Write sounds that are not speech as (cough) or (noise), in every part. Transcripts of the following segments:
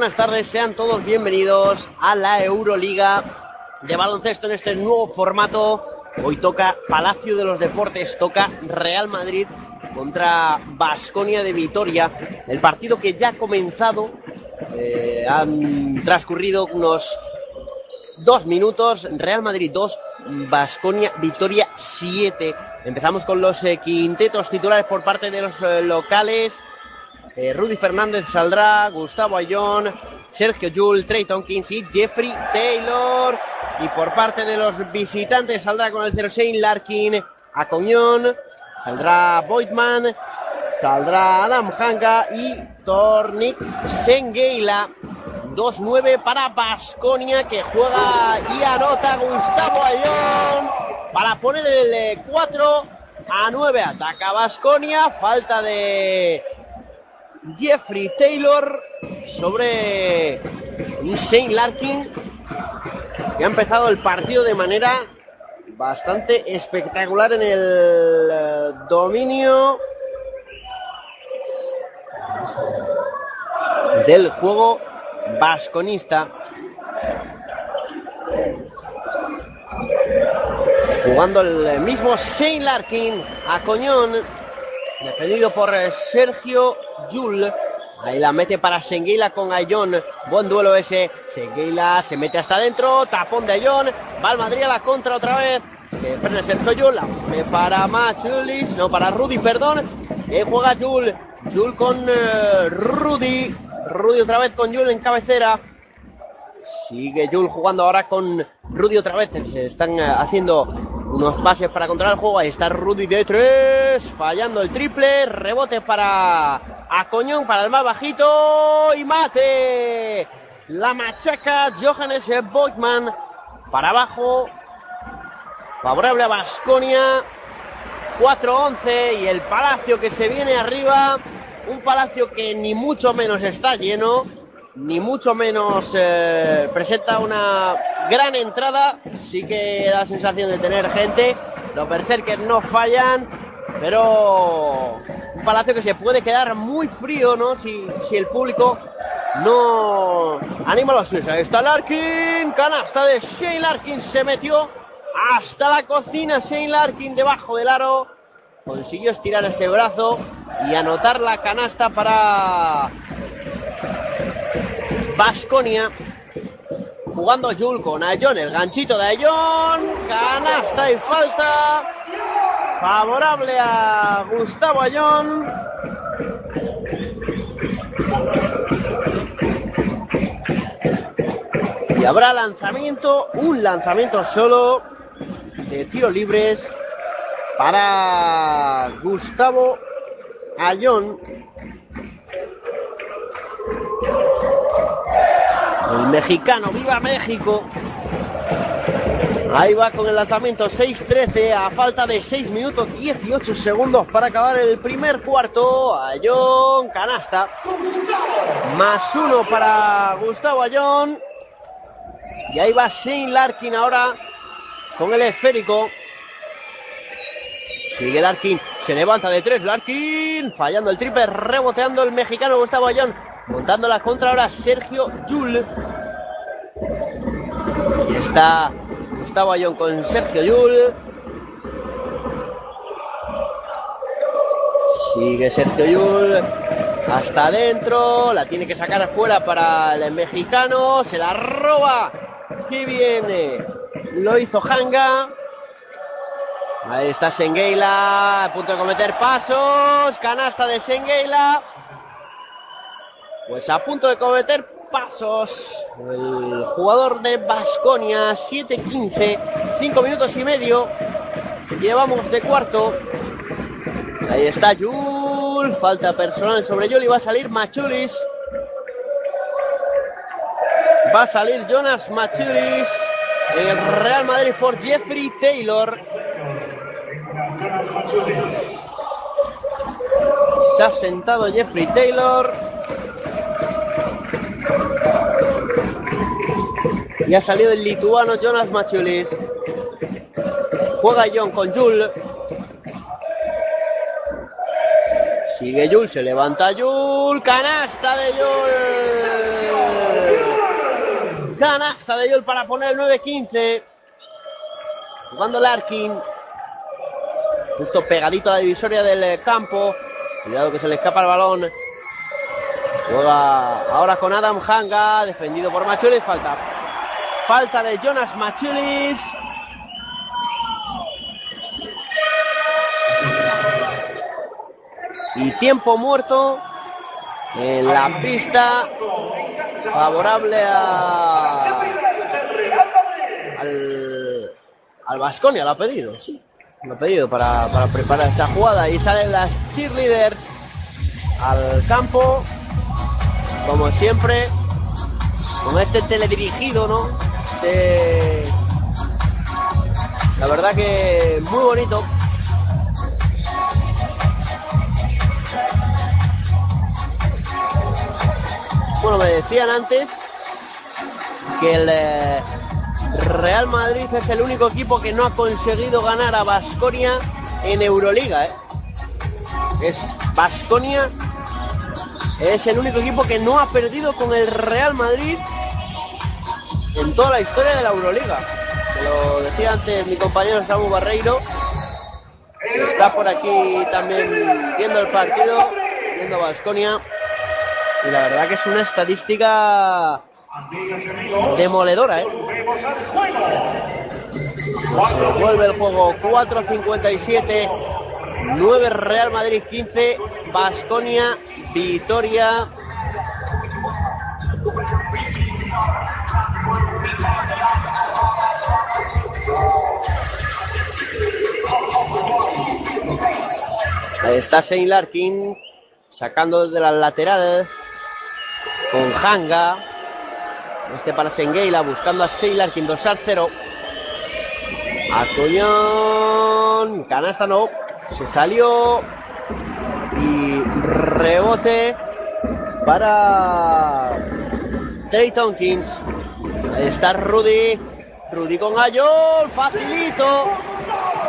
Buenas tardes, sean todos bienvenidos a la Euroliga de baloncesto en este nuevo formato. Hoy toca Palacio de los Deportes, toca Real Madrid contra Basconia de Vitoria. El partido que ya ha comenzado, eh, han transcurrido unos dos minutos, Real Madrid 2, Basconia Vitoria 7. Empezamos con los eh, quintetos titulares por parte de los eh, locales. Eh, Rudy Fernández saldrá, Gustavo Ayón, Sergio Yul, Trey Tompkins y Jeffrey Taylor. Y por parte de los visitantes saldrá con el 06 Larkin, Acoñón, saldrá Boydman, saldrá Adam Hanga y Tornik Sengeila. 2-9 para Basconia que juega y anota Gustavo Ayón para poner el 4 a 9. Ataca Basconia, falta de Jeffrey Taylor sobre Shane Larkin, que ha empezado el partido de manera bastante espectacular en el eh, dominio del juego vasconista. Jugando el mismo Shane Larkin a Coñón. Defendido por eh, Sergio Yul. Ahí la mete para Senguila con Ayón. Buen duelo ese. Senguila se mete hasta adentro. Tapón de Ayón. Va al Madrid a la contra otra vez. Se frena Sergio Yul. La pone para. No, para Rudy, perdón. Que juega Yul. Yul con eh, Rudy. Rudy otra vez con Yul en cabecera. Sigue Yul jugando ahora con Rudy otra vez. Se están eh, haciendo unos pases para controlar el juego. Ahí está Rudy de tres. Fallando el triple. Rebote para Acoñón, para el más bajito. Y mate. La machaca Johannes Boykman. Para abajo. Favorable a Basconia. 4-11. Y el Palacio que se viene arriba. Un Palacio que ni mucho menos está lleno ni mucho menos eh, presenta una gran entrada. Sí que da sensación de tener gente. Los berserkers no fallan, pero un palacio que se puede quedar muy frío, ¿no? Si, si el público no anima a los suyos. Ahí está Larkin, canasta de Shane Larkin, se metió hasta la cocina Shane Larkin debajo del aro. Consiguió estirar ese brazo y anotar la canasta para Basconia. Jugando Jul con Ayón, el ganchito de Ayón. Canasta y falta. Favorable a Gustavo Ayón. Y habrá lanzamiento, un lanzamiento solo de tiros libres para Gustavo Ayón. El mexicano, viva México. Ahí va con el lanzamiento 6-13 a falta de 6 minutos 18 segundos para acabar el primer cuarto. Ayón, canasta. Más uno para Gustavo Ayón. Y ahí va Shane Larkin ahora con el esférico. Sigue Larkin, se levanta de tres Larkin, fallando el triple, reboteando el mexicano Gustavo Ayón. Montando la contra ahora Sergio Yul. Y está Gustavo Ayón con Sergio Yul. Sigue Sergio Yul. Hasta adentro. La tiene que sacar afuera para el mexicano. Se la roba. Que viene. Lo hizo Hanga. Ahí está Sengeila. A punto de cometer pasos. Canasta de Sengeila. Pues a punto de cometer pasos el jugador de Basconia, 7-15, 5 minutos y medio. Llevamos de cuarto. Ahí está Yul, falta personal sobre Yul y va a salir Machulis. Va a salir Jonas Machulis. El Real Madrid por Jeffrey Taylor. Se ha sentado Jeffrey Taylor. Y ha salido el lituano Jonas Machulis. Juega John con Jul. Sigue Yul, se levanta Yul. Canasta de Yul. Canasta de Yul para poner el 9-15. Jugando Larkin. Justo pegadito a la divisoria del campo. Cuidado que se le escapa el balón. Juega ahora con Adam Hanga. Defendido por Machulis. Falta. Falta de Jonas Machulis. Y tiempo muerto en la pista favorable a, al, al Vasconia, lo ha pedido, sí. Lo ha pedido para, para preparar esta jugada. Y salen las cheerleaders al campo, como siempre, con este teledirigido, ¿no? De... La verdad que muy bonito. Bueno, me decían antes que el eh, Real Madrid es el único equipo que no ha conseguido ganar a Basconia en Euroliga. ¿eh? Es Basconia es el único equipo que no ha perdido con el Real Madrid en toda la historia de la Euroliga. Lo decía antes mi compañero Samu Barreiro. Está por aquí también viendo el partido, viendo Basconia. Y la verdad que es una estadística demoledora, ¿eh? Vuelve el juego 4.57, 9 Real Madrid 15, Basconia, Vitoria. Ahí está Shane Larkin sacando desde la lateral con Hanga. Este para Sengeila buscando a Shane Larkin, 2 al 0. Atollón, canasta no, se salió y rebote para Trey Tompkins. Ahí está Rudy, Rudy con Ayón, facilito,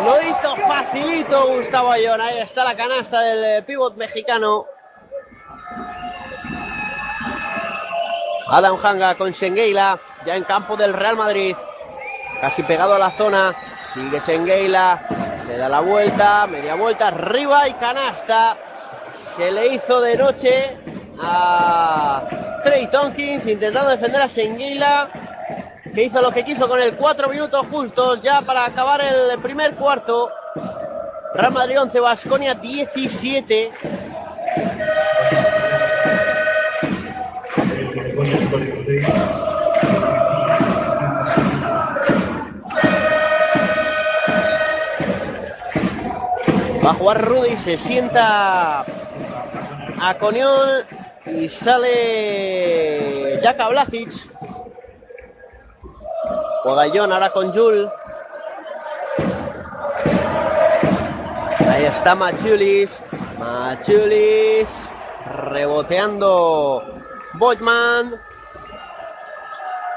lo hizo facilito Gustavo Ayón. Ahí está la canasta del pívot mexicano. Adam Hanga con Sengeila, ya en campo del Real Madrid. Casi pegado a la zona. Sigue Sengeila. Se da la vuelta. Media vuelta. Arriba y canasta. Se le hizo de noche a Trey Tompkins intentando defender a Sengeila. Que hizo lo que quiso con el cuatro minutos justos ya para acabar el primer cuarto. Real Madrid 11, Vasconia 17. Va a jugar Rudy, se sienta a Coniol y sale Jaka Blasic. Juega John ahora con Jul. Ahí está Machulis. Machulis reboteando Boydman.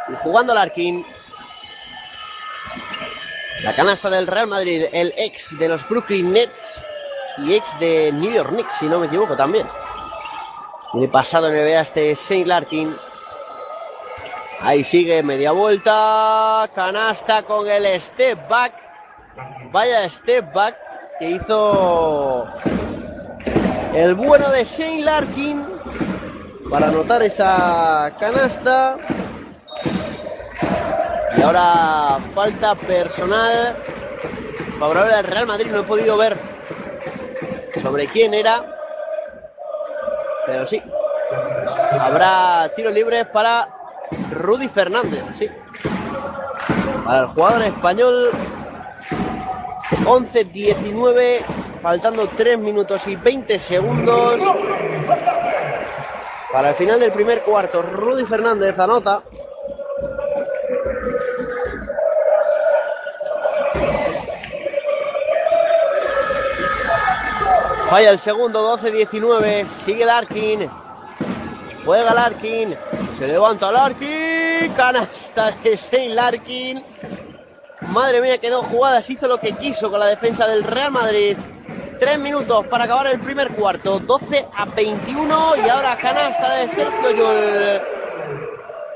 Y jugando Larkin. La canasta del Real Madrid, el ex de los Brooklyn Nets y ex de New York Knicks, si no me equivoco también. De pasado NBA este Shane Larkin. Ahí sigue, media vuelta. Canasta con el step back. Vaya step back que hizo el bueno de Shane Larkin para anotar esa canasta. Y ahora falta personal favorable al Real Madrid. No he podido ver sobre quién era. Pero sí. Habrá tiros libres para Rudy Fernández. Sí. Para el jugador español. 11-19. Faltando 3 minutos y 20 segundos. Para el final del primer cuarto, Rudy Fernández anota. Falla el segundo, 12-19. Sigue Larkin. Juega Larkin. Se levanta Larkin. Canasta de Shane Larkin. Madre mía, quedó jugadas. Hizo lo que quiso con la defensa del Real Madrid. Tres minutos para acabar el primer cuarto. 12 a 21 y ahora canasta de Sergio Yul.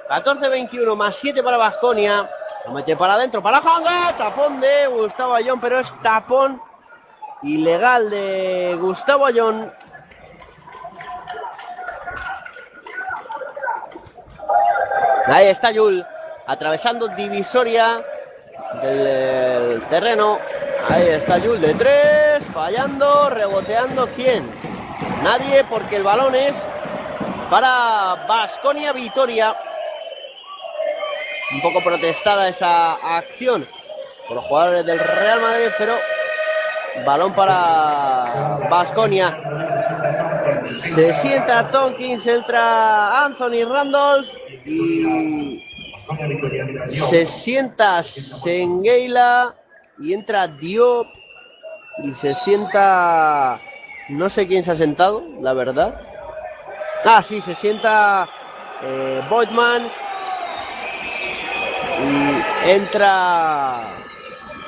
14-21 más 7 para Vasconia. Lo mete para adentro para Hanga. Tapón de Gustavo Ayón, pero es tapón ilegal de Gustavo Ayón. Ahí está Yul, atravesando divisoria del terreno. Ahí está Yul de tres, fallando, reboteando. ¿Quién? Nadie, porque el balón es para Vasconia Vitoria. Un poco protestada esa acción por los jugadores del Real Madrid, pero balón para Vasconia. Se sienta Tonkins, entra Anthony Randolph y se sienta Sengeila y entra Diop y se sienta no sé quién se ha sentado, la verdad. Ah, sí, se sienta eh, Boydman y entra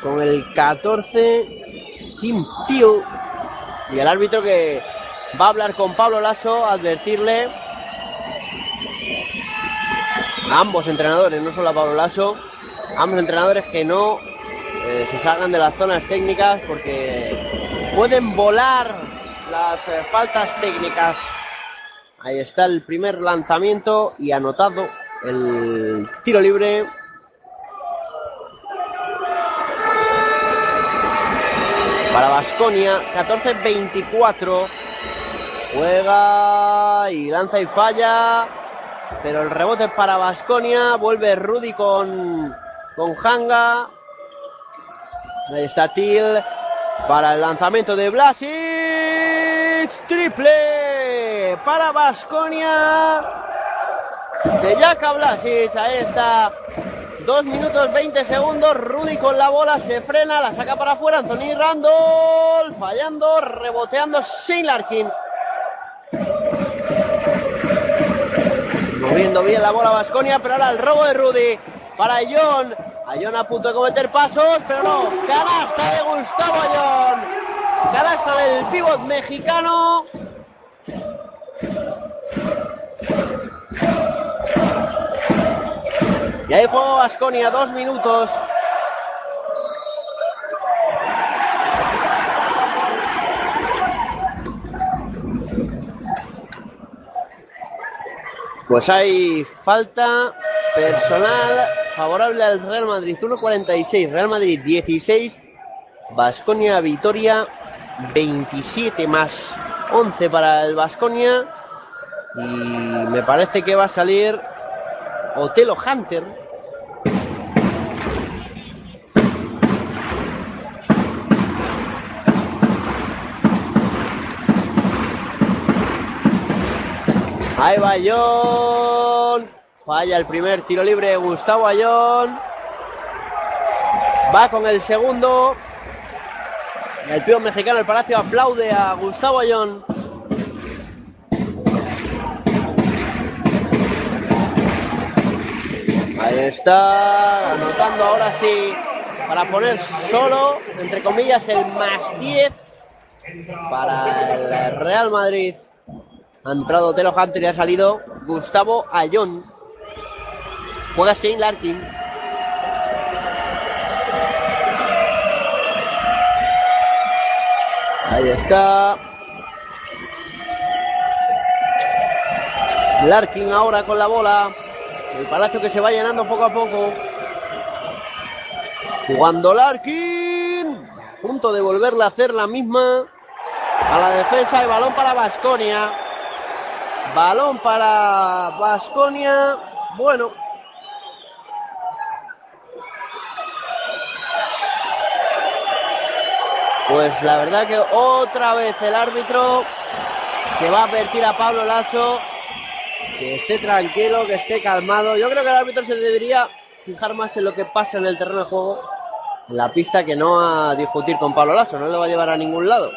con el 14 Kim Peel y el árbitro que va a hablar con Pablo Lasso, advertirle ambos entrenadores, no solo a Pablo Lasso, ambos entrenadores que no eh, se salgan de las zonas técnicas porque pueden volar las eh, faltas técnicas. Ahí está el primer lanzamiento y anotado el tiro libre. Para Basconia, 14-24. Juega y lanza y falla. Pero el rebote para Basconia. Vuelve Rudy con, con Hanga. Ahí está Til. Para el lanzamiento de Blasic. Triple para Basconia. De Jaka Blasic. Ahí está. Dos minutos 20 segundos. Rudy con la bola se frena. La saca para afuera. Anthony Randall. Fallando. Reboteando. Shane Larkin. Moviendo bien la bola Vasconia, pero ahora el robo de Rudy para John. Ayón a punto de cometer pasos, pero no. Canasta de Gustavo Ayón. Canasta del pívot mexicano. Y ahí juego Vasconia, dos minutos. Pues hay falta personal favorable al Real Madrid 1.46, Real Madrid 16, Basconia Vitoria 27 más 11 para el Basconia y me parece que va a salir Otelo Hunter. Ahí va Ayón. Falla el primer tiro libre Gustavo Ayón. Va con el segundo. El pío mexicano del Palacio aplaude a Gustavo Ayón. Ahí está, anotando ahora sí para poner solo, entre comillas, el más 10 para el Real Madrid. Ha entrado Telo Hunter y ha salido Gustavo Ayón. Juega Shane Larkin. Ahí está. Larkin ahora con la bola. El palacio que se va llenando poco a poco. Jugando Larkin. Punto de volverle a hacer la misma. A la defensa, el balón para Basconia. Balón para Basconia. Bueno. Pues la verdad que otra vez el árbitro que va a advertir a Pablo Lasso que esté tranquilo, que esté calmado. Yo creo que el árbitro se debería fijar más en lo que pasa en el terreno de juego, en la pista, que no a discutir con Pablo Lasso. No le va a llevar a ningún lado.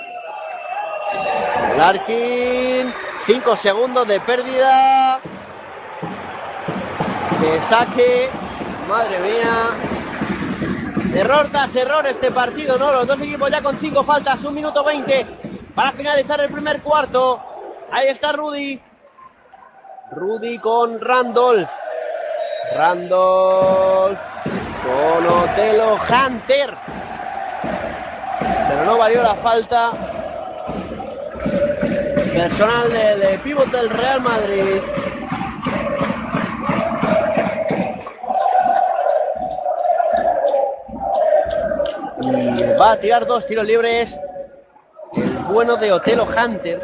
Larkin, 5 segundos de pérdida. De saque. Madre mía. Error tras error este partido, ¿no? Los dos equipos ya con cinco faltas, un minuto veinte para finalizar el primer cuarto. Ahí está Rudy. Rudy con Randolph. Randolph con Otelo Hunter. Pero no valió la falta. Personal de, de pívot del Real Madrid. Y va a tirar dos tiros libres. El bueno de Otelo Hunter.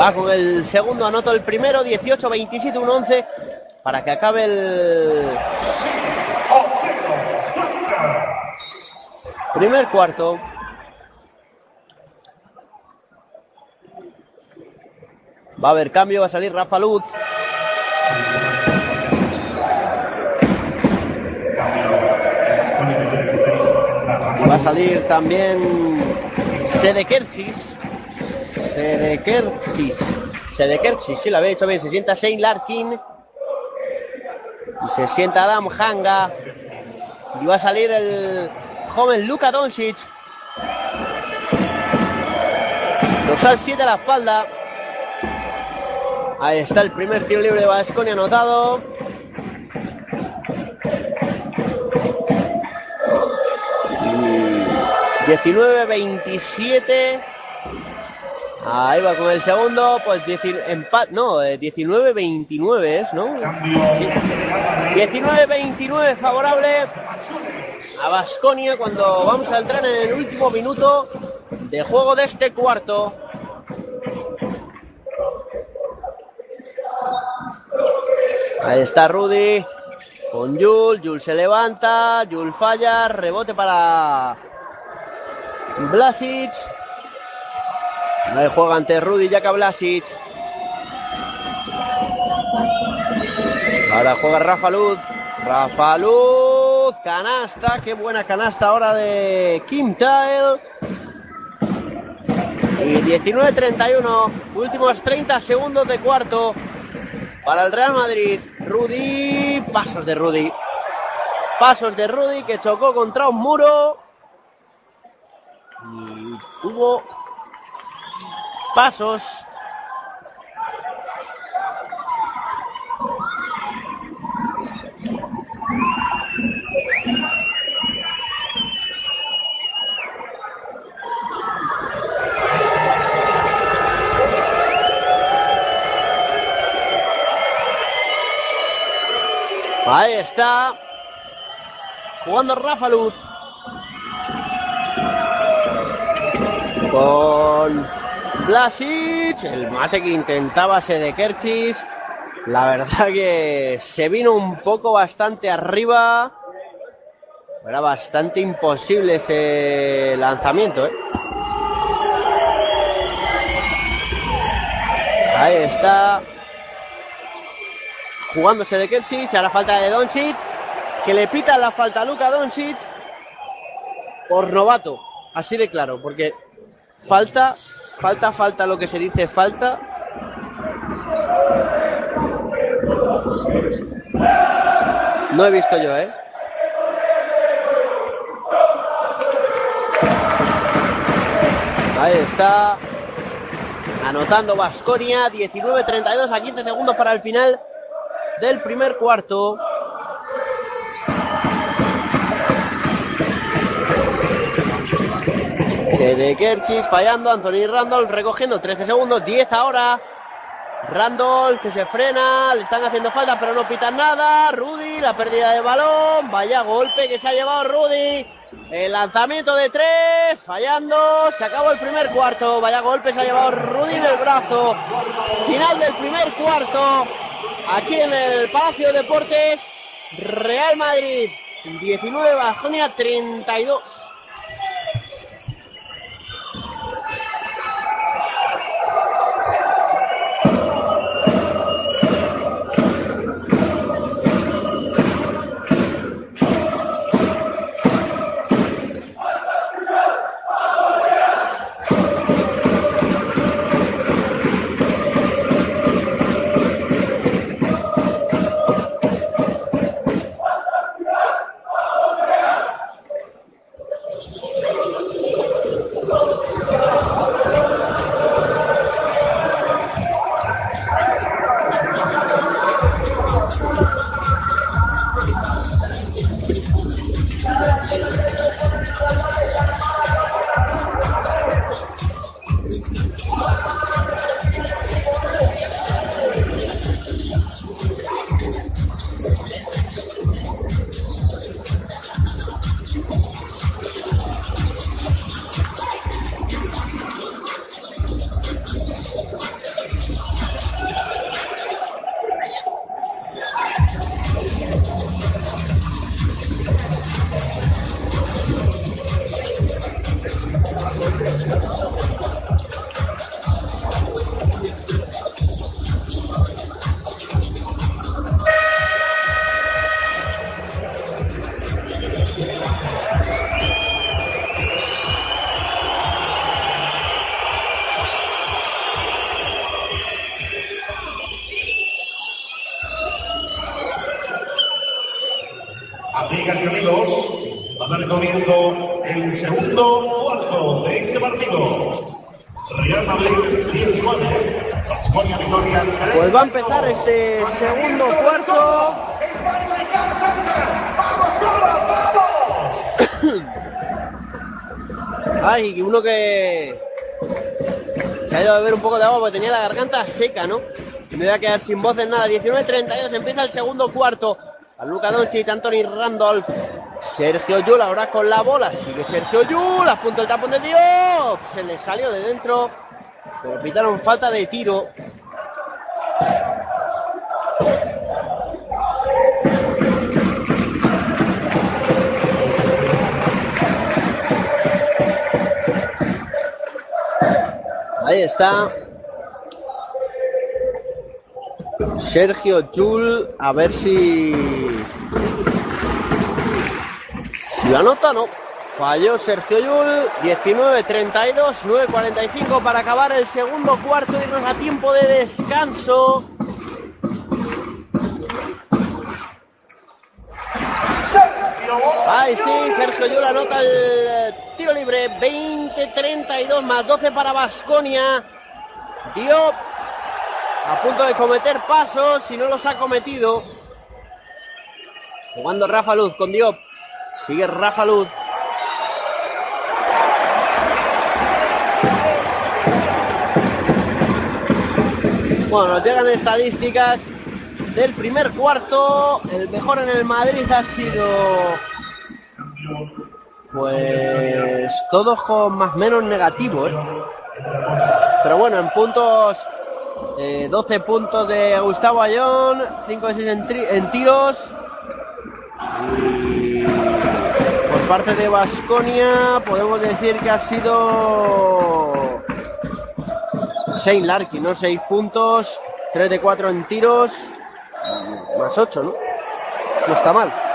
Va con el segundo, anotó el primero, 18, 27, 1, 11, para que acabe el primer cuarto. Va a haber cambio, va a salir Rafa Luz. Va a salir también Sedekersis. Sedekersis. Sedekersis, sí, lo había dicho bien. Se sienta Shane Larkin. Y se sienta Adam Hanga. Y va a salir el joven Luka Doncic. Dorsal 7 a la espalda. Ahí está el primer tiro libre de Vasconia anotado. Y 19-27. Ahí va con el segundo, pues empate, no, 19-29 es, ¿no? Sí. 19-29 favorable a Vasconia cuando vamos a entrar en el último minuto de juego de este cuarto. Ahí está Rudy con Jul. Jul se levanta. Jul falla. Rebote para Blasic. Ahí juega ante Rudy Jaka Blasic. Ahora juega Rafa Luz. Rafa Luz. Canasta. Qué buena canasta ahora de Kim Tile. Y 19-31. Últimos 30 segundos de cuarto. Para el Real Madrid, Rudy, pasos de Rudy. Pasos de Rudy que chocó contra un muro. Y hubo pasos. Ahí está. Jugando Rafa Luz. Con Blasic. El mate que intentaba Sedekerchis. La verdad que se vino un poco bastante arriba. Era bastante imposible ese lanzamiento, ¿eh? Ahí está jugándose de Kersis, la falta de Doncic, que le pita la falta a Luka Doncic por novato, así de claro, porque falta, falta, falta lo que se dice falta. No he visto yo, ¿eh? Ahí está. Anotando Vasconia, 19-32 a 15 segundos para el final del primer cuarto. De Kerchis fallando, Anthony Randall recogiendo 13 segundos, 10 ahora. Randall que se frena, le están haciendo falta pero no pitan nada. Rudy, la pérdida de balón, vaya golpe que se ha llevado Rudy. El lanzamiento de tres, fallando, se acabó el primer cuarto, vaya golpe se ha llevado Rudy en el brazo. Final del primer cuarto, aquí en el Palacio de Deportes, Real Madrid 19, Bajonia 32. Seca, ¿no? Y me voy a quedar sin voz en nada. 19-32, empieza el segundo cuarto. A Luca Doncic, Anthony Randolph, Sergio Yul ahora con la bola. Sigue Sergio Yul, a punto el tapón de Dios. Se le salió de dentro. Pero pitaron falta de tiro. Ahí está. Sergio Yul, a ver si. Si lo anota, no. Falló Sergio Yul, 19-32, 9-45 para acabar el segundo cuarto, irnos a tiempo de descanso. Ay, sí, Sergio Yul anota el tiro libre, 20-32 más 12 para Basconia. Diop a punto de cometer pasos, si no los ha cometido. Jugando Rafa Luz con Diop. Sigue Rafa Luz. Bueno, nos llegan estadísticas del primer cuarto. El mejor en el Madrid ha sido. Pues todos con más menos negativo, ¿eh? Pero bueno, en puntos eh, 12 puntos de Gustavo Ayón, 5 de 6 en, en tiros. Y por parte de Basconia podemos decir que ha sido Shane Larkin, ¿no? 6 puntos, 3 de 4 en tiros, más 8, ¿no? No está mal.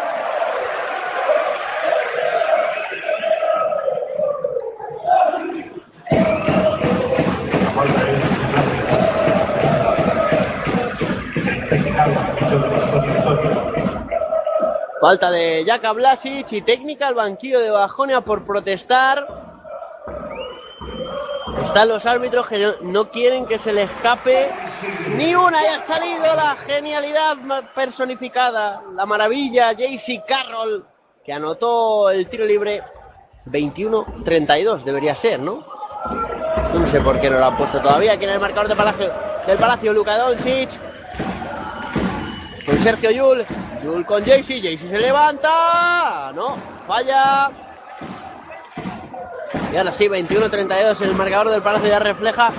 Falta de Jaka Blasic y técnica al banquillo de Bajonia por protestar. Están los árbitros que no, quieren que se le escape ni una. Y ha salido la genialidad personificada, la maravilla, JC Carroll, que anotó el tiro libre 21-32, debería ser, ¿no? No sé por qué no lo han puesto todavía. Aquí en el marcador de Palacio, del Palacio, Luka Doncic. Con Sergio Yul. Yul con Jaycee. Jaycee se levanta. No, falla. Y ahora sí, 21-32. El marcador del Palacio ya refleja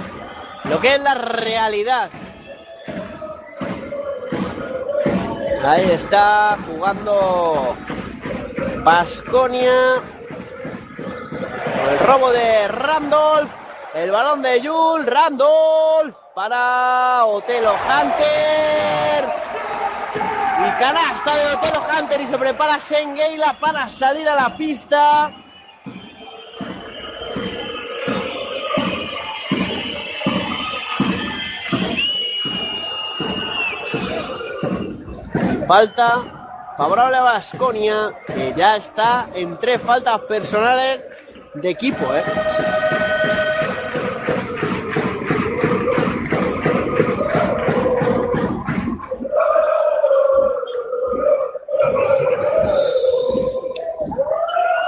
lo que es la realidad. Ahí está jugando Basconia. El robo de Randolph. El balón de Yul. Randolph para Otelo Hunter. Y canasta de Otelo Hunter y se prepara Sengeila para salir a la pista. Falta favorable a Basconia, que ya está en tres faltas personales de equipo, ¿eh?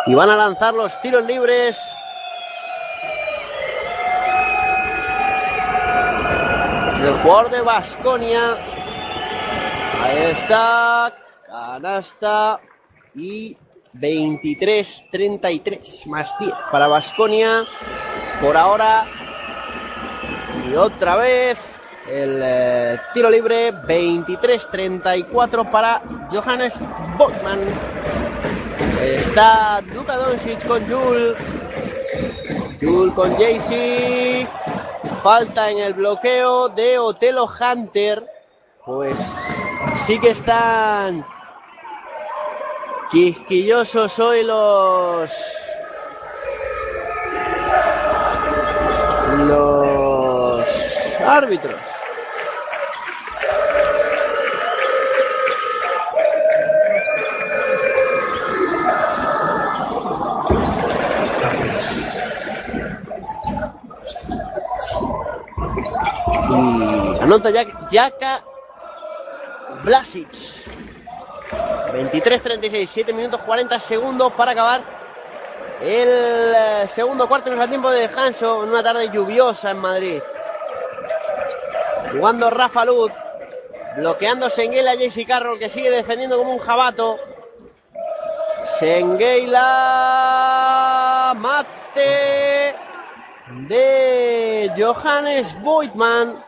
Y van a lanzar los tiros libres. El jugador de Basconia. Ahí está. Canasta. Y 23-33 más 10 para Basconia. Por ahora. Y otra vez. El eh, tiro libre 23-34 para Johannes Botman. Está Luka Doncic con Jul. Jul con Jaycee. Falta en el bloqueo de Otelo Hunter. Pues sí que están quisquillosos hoy los los árbitros. Anota Jaka Blasic. 23-36, 7 minutos 40 segundos para acabar el eh, segundo cuarto en el tiempo de descanso en una tarde lluviosa en Madrid. Jugando Rafa Luz, bloqueando Senguela JC Carroll que sigue defendiendo como un jabato. Senguela mate de Johannes Boitman.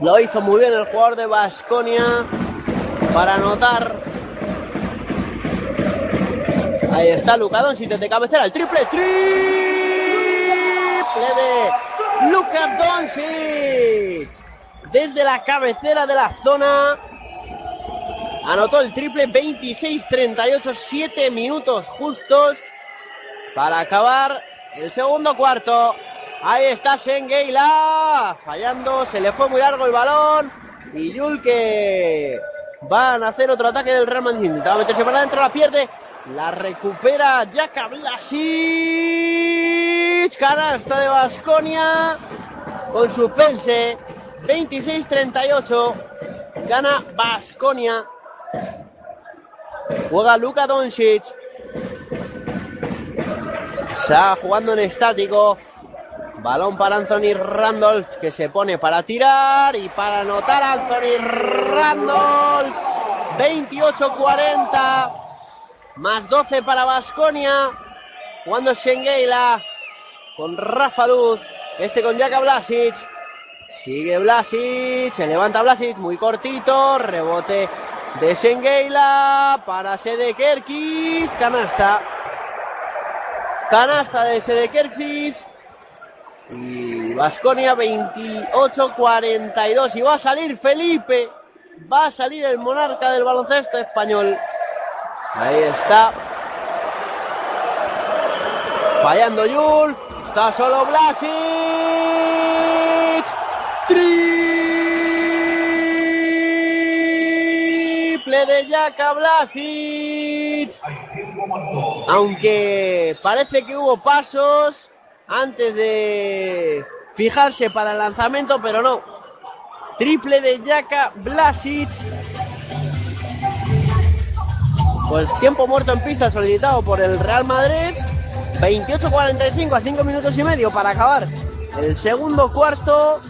Lo hizo muy bien el jugador de Basconia para anotar. Ahí está Luka Doncic de cabecera, el triple, triple de Luka Doncic. Desde la cabecera de la zona anotó el triple 26-38, 7 minutos justos para acabar el segundo cuarto. Ahí está Shengeila fallando, se le fue muy largo el balón. Y Yul que van a hacer otro ataque del Real Madrid. Intentaba meterse para adentro, la pierde. La recupera Jaka Blasic. Canasta de Basconia con suspense. 26-38. Gana Basconia. Juega Luka Doncic. Está jugando en estático. Balón para Anthony Randolph que se pone para tirar y para anotar Anthony Randolph. 28-40 más 12 para Basconia. Jugando Shengeila con Rafa Luz. Este con Jaka Blasic. Sigue Blasic. Se levanta Blasic muy cortito. Rebote de Shengeila para Sedekerkis. Canasta. Canasta de Sedekerkis. Y Vasconia 28-42. Y va a salir Felipe. Va a salir el monarca del baloncesto español. Ahí está. Fallando Yul. Está solo Blasic. Triple de Jaka Blasic. Aunque parece que hubo pasos antes de fijarse para el lanzamiento, pero no. Triple de Jaka Blasic. Pues tiempo muerto en pista solicitado por el Real Madrid. 28-45 a 5 minutos y medio para acabar el segundo cuarto.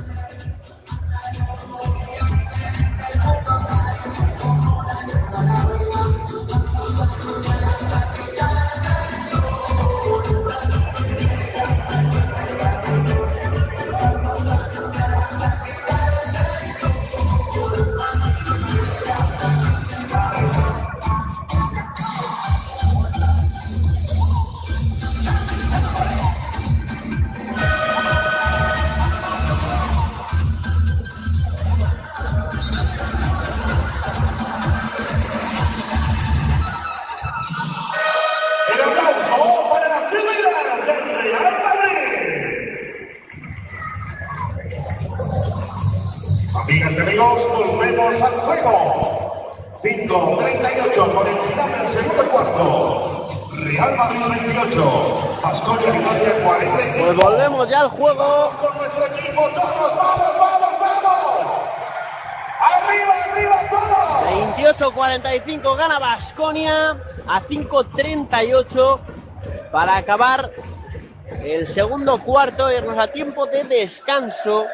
45 gana Basconia a 5.38 para acabar el segundo cuarto, y irnos a tiempo de descanso.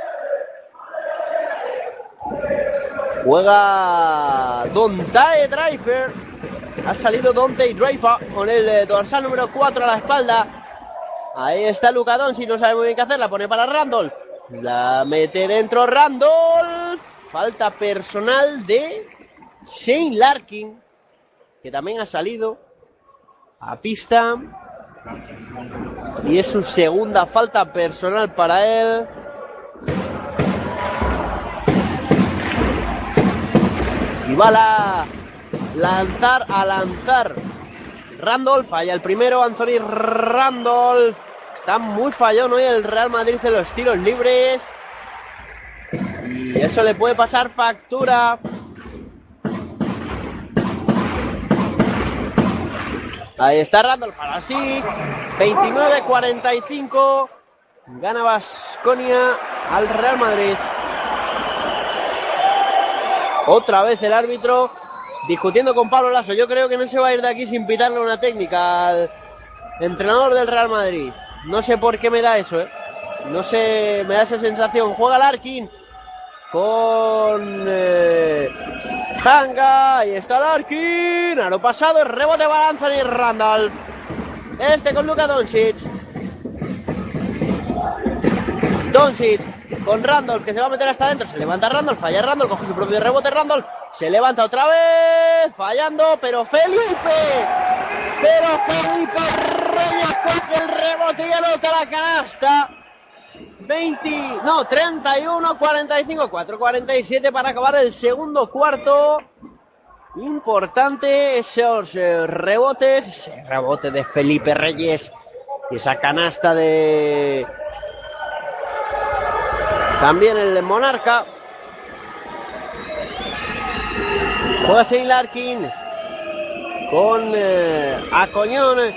Juega Dontae Driver. Ha salido Dante Driver con el eh, dorsal número 4 a la espalda. Ahí está Luca si no sabe muy bien qué hacer. La pone para Randolph. La mete dentro Randolph. Falta personal de Shane Larkin, que también ha salido a pista. Y es su segunda falta personal para él. Y va a lanzar, a lanzar. Randolph falla el primero, Anthony Randolph. Está muy fallón hoy el Real Madrid en los tiros libres. Y eso le puede pasar factura. Ahí está Randolph para sí. 29-45. Gana Basconia al Real Madrid. Otra vez el árbitro discutiendo con Pablo Lasso. Yo creo que no se va a ir de aquí sin pitarle una técnica al entrenador del Real Madrid. No sé por qué me da eso, ¿eh? No sé, me da esa sensación. Juega Larkin con eh, Hanga. Ahí está Larkin. A lo pasado, rebote para Anthony Randall. Este con Luka Doncic. Doncic con Randolph que se va a meter hasta adentro. Se levanta Randolph, falla Randolph, coge su propio rebote Randolph. Se levanta otra vez, fallando, pero Felipe. Pero Felipe Reyes coge el rebote y anota la canasta. 20, no, 31, 45, 4, 47 para acabar el segundo cuarto. Importante esos eh, rebotes, ese rebote de Felipe Reyes y esa canasta de también el Monarca. Sein Larkin con eh, Acoñón.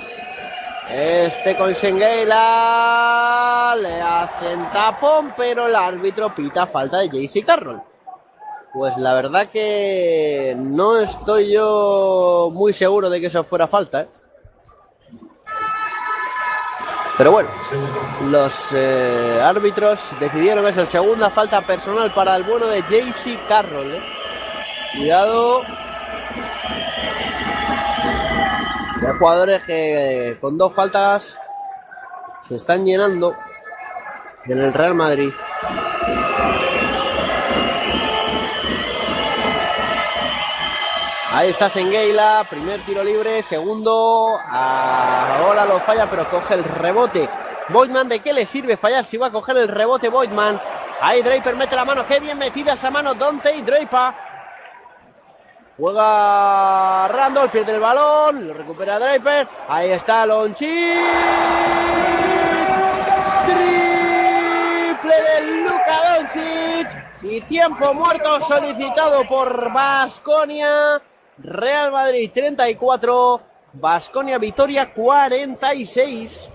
Este con Shengeila le hacen tapón, pero el árbitro pita falta de JC Carroll. Pues la verdad que no estoy yo muy seguro de que eso fuera falta. ¿eh? Pero bueno, los eh, árbitros decidieron eso. Segunda falta personal para el bueno de JC Carroll. ¿eh? Cuidado. Hay jugadores que con dos faltas se están llenando en el Real Madrid. Ahí está Sengueila, primer tiro libre, segundo, ahora lo falla pero coge el rebote. Boydman, ¿de qué le sirve fallar si va a coger el rebote Boydman? Ahí Draper mete la mano, qué bien metida esa mano Dante y Draper. Juega Randall, pierde el balón, lo recupera Draper. Ahí está Lonchi. De Luka Doncic. Y tiempo muerto solicitado por Basconia. Real Madrid 34, Basconia Vitoria 46.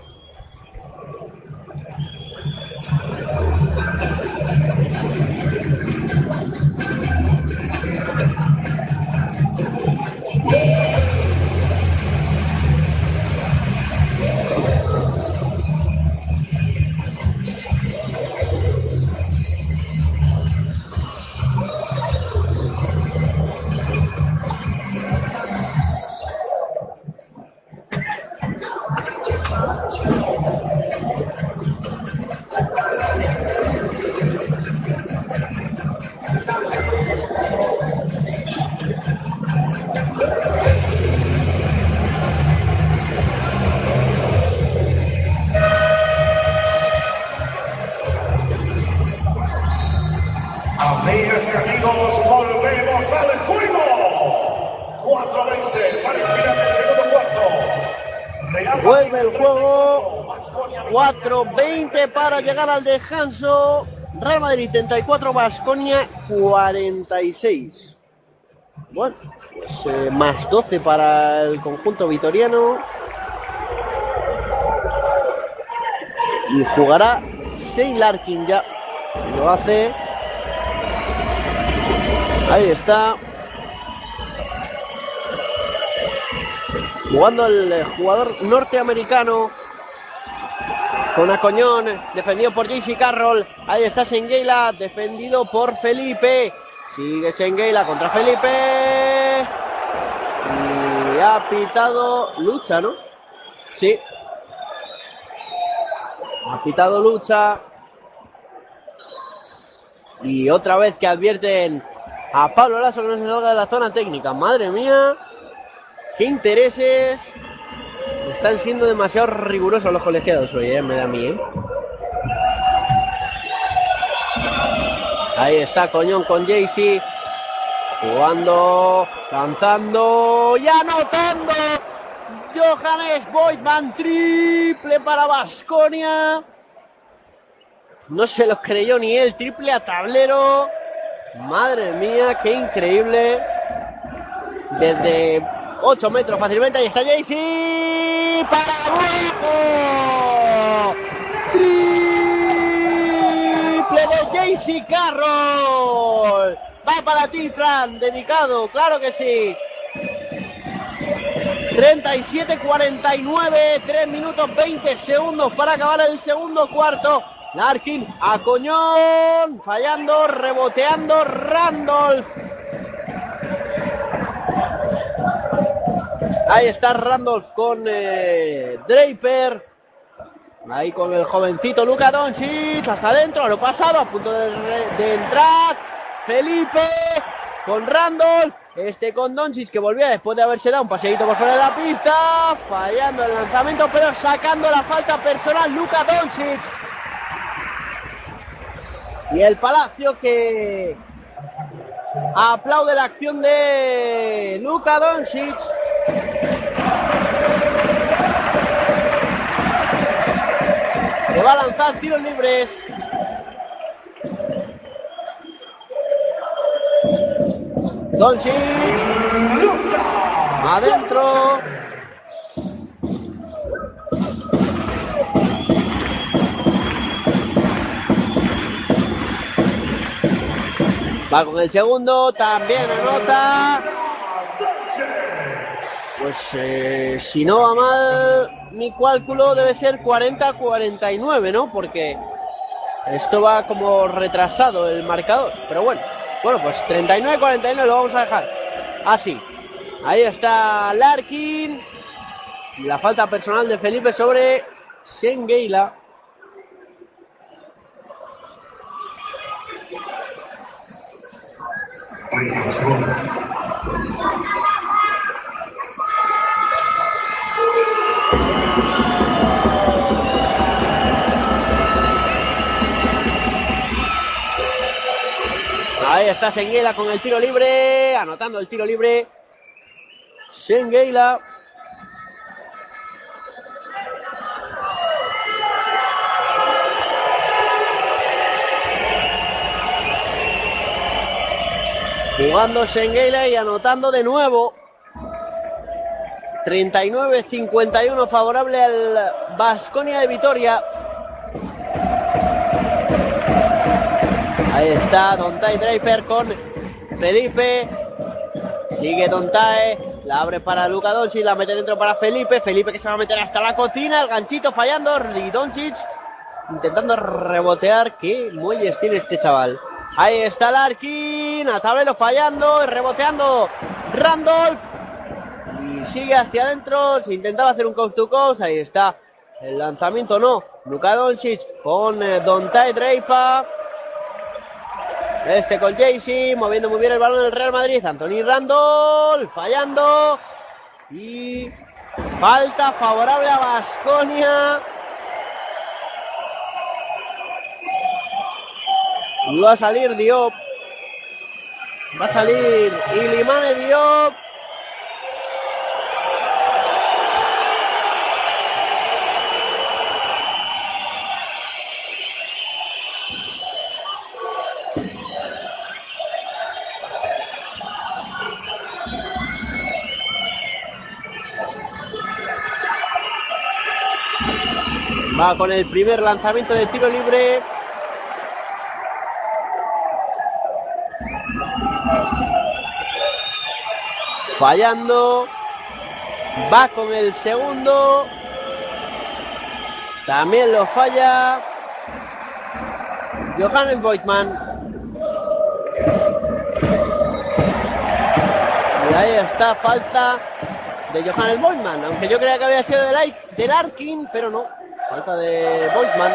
Llegar al descanso. Real Madrid 34, Basconia 46. Bueno, pues eh, más 12 para el conjunto vitoriano. Y jugará Shane Larkin ya. Lo hace. Ahí está. Jugando el eh, jugador norteamericano con Acoñón, defendido por JC Carroll. Ahí está Senguela, defendido por Felipe. Sigue Senguela contra Felipe. Y ha pitado lucha, ¿no? Sí. Ha pitado lucha. Y otra vez que advierten a Pablo Lasso que no se salga de la zona técnica. Madre mía. Qué intereses. Están siendo demasiado rigurosos los colegiados hoy, ¿eh? me da a mí. ¿eh? Ahí está Coñón con Jaycee. Jugando, lanzando y anotando. Johannes Boydman, triple para Basconia. No se lo creyó ni él, triple a tablero. Madre mía, qué increíble. Desde 8 metros fácilmente. Ahí está Jaycee. Para abajo. Triple de JC Carroll. Va para ti, Fran, dedicado, claro que sí. 37-49, 3 minutos 20 segundos para acabar el segundo cuarto. Larkin a Coñón, fallando, reboteando Randolph. Ahí está Randolph con eh, Draper. Ahí con el jovencito Luca Doncic hasta adentro, lo pasado, a punto de, de entrar. Felipe con Randolph. Este con Doncic que volvía después de haberse dado un paseíto por fuera de la pista. Fallando el lanzamiento, pero sacando la falta personal Luca Doncic. Y el Palacio que aplaude la acción de Luka Doncic. Que va a lanzar tiros libres. Doncic. Adentro. Va con el segundo, también anota. Pues eh, si no va mal, mi cálculo debe ser 40-49, ¿no? Porque esto va como retrasado el marcador. Pero bueno, bueno, pues 39-49 lo vamos a dejar así. Ahí está Larkin. La falta personal de Felipe sobre Sengeila. Ahí está Senguela con el tiro libre, anotando el tiro libre. Senguela. Jugando Senguela y anotando de nuevo. 39-51 favorable al Vasconia de Vitoria. Ahí está Dontai Draper con Felipe. Sigue Dontai. La abre para Luca Doncic. La mete dentro para Felipe. Felipe que se va a meter hasta la cocina. El ganchito fallando. Y Doncic intentando rebotear. Qué muelles tiene este chaval. Ahí está Larkin. A tablero fallando. Reboteando Randolph. Y sigue hacia adentro. Se intentaba hacer un coast to coast. Ahí está. El lanzamiento no. Luka Doncic con eh, Dontai Draper. Este con Jaycee, moviendo muy bien el balón del Real Madrid. Anthony Randall, fallando. Y falta favorable a Basconia. Va a salir Diop. Va a salir Ilimane Diop. Va con el primer lanzamiento de tiro libre. Fallando. Va con el segundo. También lo falla. Johannes Boitman. Y ahí está, falta de Johannes Boitman. Aunque yo creía que había sido del, del Arkin, pero no. Falta de Boitman.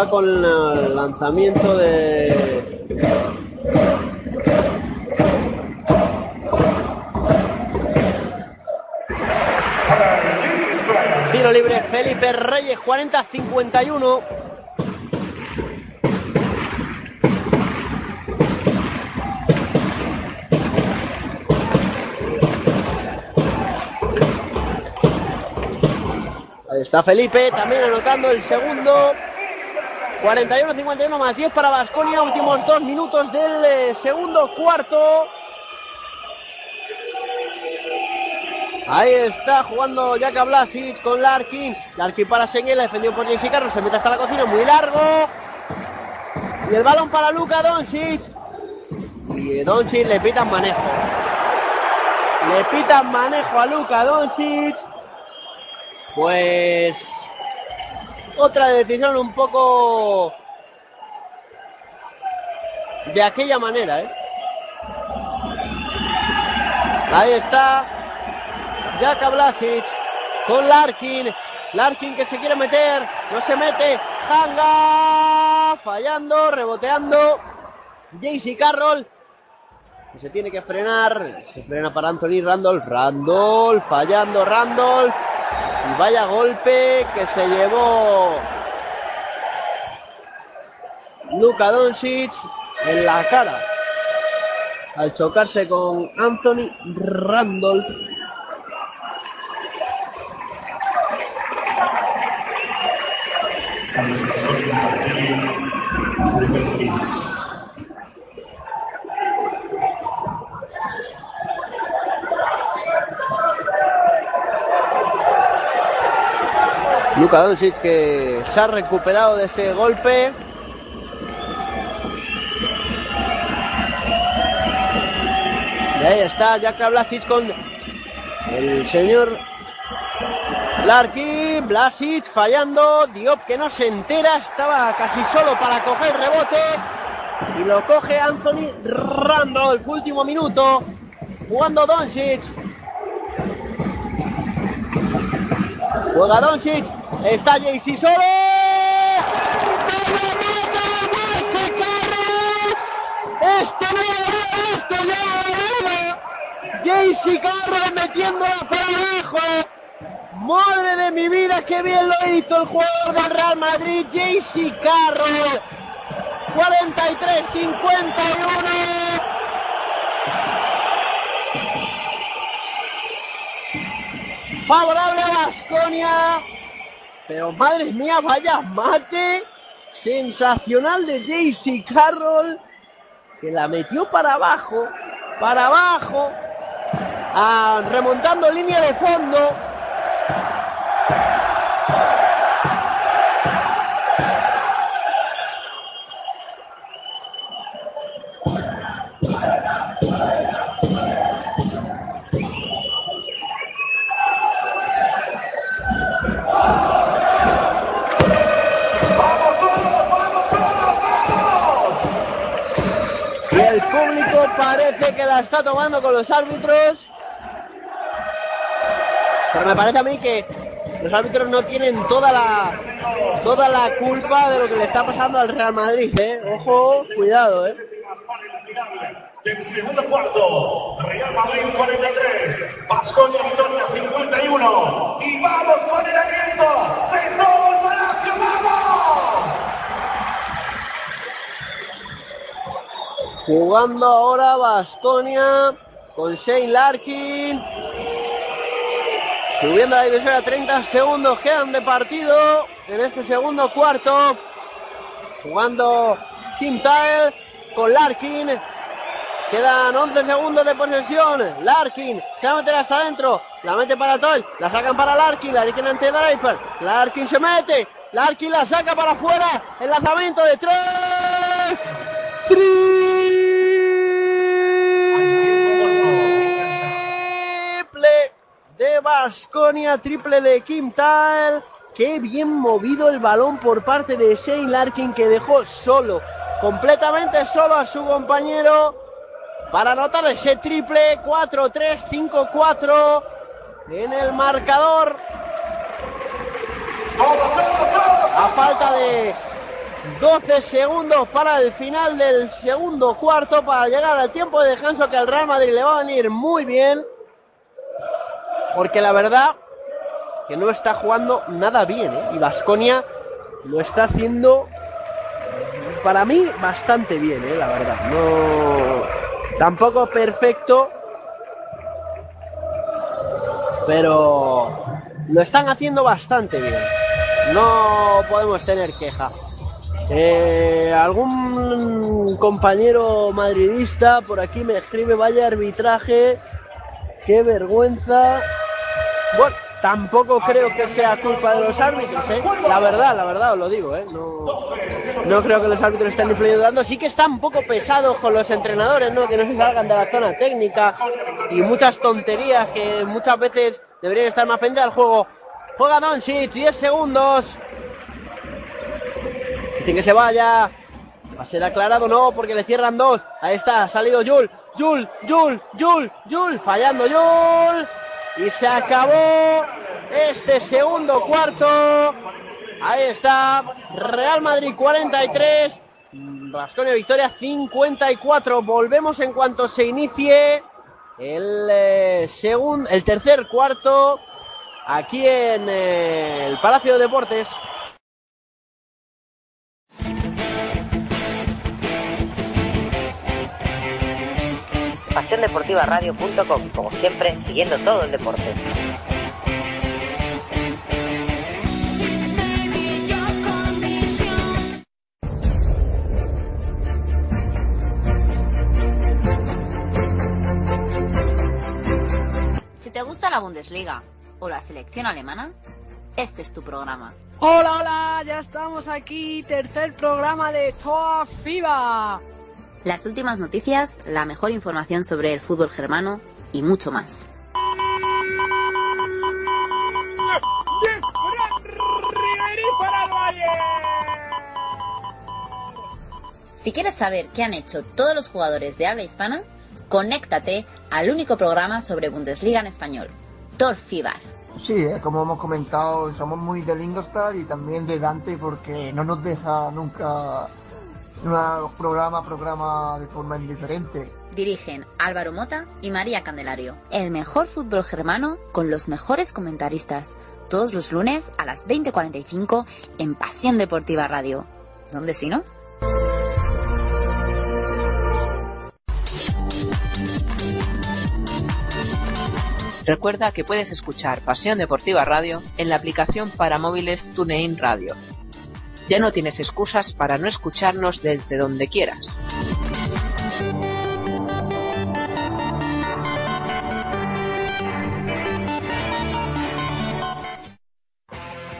Va con el lanzamiento de. Tiro libre Felipe Reyes, 40-51. Ahí está Felipe, también anotando el segundo. 41-51 más 10 para Vasconia, últimos dos minutos del eh, segundo cuarto. Ahí está jugando Jaka Blasic con Larkin. Larkin para Senguela, defendido por Jesse Carlos. Se mete hasta la cocina, muy largo. Y el balón para Luka Doncic. Y Doncic le pitan manejo. Le pitan manejo a Luka Doncic. Pues otra decisión un poco de aquella manera, ¿eh? Ahí está Jaka Blasic con Larkin. Larkin que se quiere meter, no se mete. Hanga fallando, reboteando. JC Carroll se tiene que frenar. Se frena para Anthony Randolph. Randolph fallando, Randolph. Y vaya golpe que se llevó Luka Doncic en la cara al chocarse con Anthony Randolph. Luka Doncic que se ha recuperado de ese golpe. Y ahí está Jack Blasic con el señor Larkin. Blasic fallando. Diop que no se entera. Estaba casi solo para coger rebote. Y lo coge Anthony Randolph. Último minuto. Jugando Doncic. Juega Doncic. Está JC solo. Esto no esto ya JC Carroll metiéndola para abajo. Madre de mi vida, qué bien lo hizo el jugador del Real Madrid, JC Carroll. 43-51. Favorable a Vasconia. Pero madre mía, vaya mate. Sensacional de JC Carroll. Que la metió para abajo. Para abajo. Ah, remontando línea de fondo. ¡Vamos todos, vamos todos, vamos! Y el público parece que está tomando con los árbitros. Pero me parece a mí que los árbitros no tienen toda la toda la culpa de lo que le está pasando al Real Madrid, ¿eh? Ojo, cuidado, ¿eh? Del segundo cuarto, Real Madrid 43, Vasconia Vitoria 51. Y vamos con el aliento de todo el palacio, ¡vamos! Jugando ahora Bastonia con Shane Larkin. Subiendo la división a 30 segundos quedan de partido en este segundo cuarto. Jugando Kim Tile con Larkin. Quedan 11 segundos de posesión. Larkin se va a meter hasta adentro. La mete para Toy. La sacan para Larkin. Larkin ante Draper. Larkin se mete. Larkin la saca para afuera. El lanzamiento de tres. Triple de Basconia. Triple de Kim Tal. Qué bien movido el balón por parte de Shane Larkin que dejó solo, completamente solo a su compañero para anotar ese triple 4-3, 5-4 en el marcador. A falta de 12 segundos para el final del segundo cuarto, para llegar al tiempo de descanso que al Real Madrid le va a venir muy bien. Porque la verdad que no está jugando nada bien, ¿eh? Y Vasconia lo está haciendo para mí bastante bien, ¿eh? La verdad. No. Tampoco perfecto. Pero lo están haciendo bastante bien. No podemos tener queja. Eh, algún compañero madridista por aquí me escribe, vaya arbitraje, qué vergüenza. Bueno, tampoco creo que sea culpa de los árbitros, ¿eh? La verdad, la verdad os lo digo, ¿eh? No, no creo que los árbitros estén influyendo. Sí que están un poco pesados con los entrenadores, ¿no? Que no se salgan de la zona técnica y muchas tonterías que muchas veces deberían estar más pendientes al juego. Juega Doncic, 10 segundos. Dicen que se vaya. Va a ser aclarado, no, porque le cierran dos. Ahí está, ha salido Jul. Jul, Jul, Jul, Jul. Fallando Jul. Y se acabó este segundo cuarto. Ahí está. Real Madrid 43. Vasconia Victoria 54. Volvemos en cuanto se inicie el, eh, segundo, el tercer cuarto aquí en eh, el Palacio de Deportes. pasiondeportivaradio.com, como siempre, siguiendo todo el deporte. Si te gusta la Bundesliga o la selección alemana, este es tu programa. Hola, hola, ya estamos aquí, tercer programa de Toa FIBA. Las últimas noticias, la mejor información sobre el fútbol germano y mucho más. Si quieres saber qué han hecho todos los jugadores de habla hispana, conéctate al único programa sobre Bundesliga en español, Tor FIBA. Sí, eh, como hemos comentado, somos muy de Lingostar y también de Dante porque no nos deja nunca un programa a programa de forma indiferente. Dirigen Álvaro Mota y María Candelario. El mejor fútbol germano con los mejores comentaristas. Todos los lunes a las 20.45 en Pasión Deportiva Radio. ¿Dónde si no? Recuerda que puedes escuchar Pasión Deportiva Radio en la aplicación para móviles TuneIn Radio. Ya no tienes excusas para no escucharnos desde donde quieras.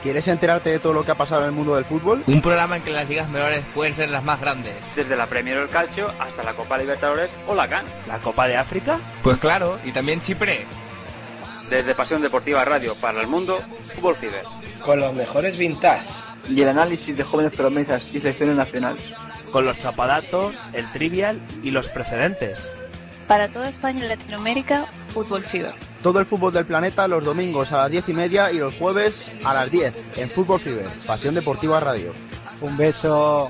¿Quieres enterarte de todo lo que ha pasado en el mundo del fútbol? Un programa en que las ligas menores pueden ser las más grandes. Desde la Premier o el Calcio hasta la Copa Libertadores o la CAN. ¿La Copa de África? Pues claro, y también Chipre. Desde Pasión Deportiva Radio para el Mundo, Fútbol Fiber. Con los mejores vintage. Y el análisis de jóvenes promesas y selecciones nacionales. Con los chapadatos, el trivial y los precedentes. Para toda España y Latinoamérica, Fútbol Fiber. Todo el fútbol del planeta los domingos a las diez y media y los jueves a las 10 en Fútbol Fiber, Pasión Deportiva Radio. Un beso.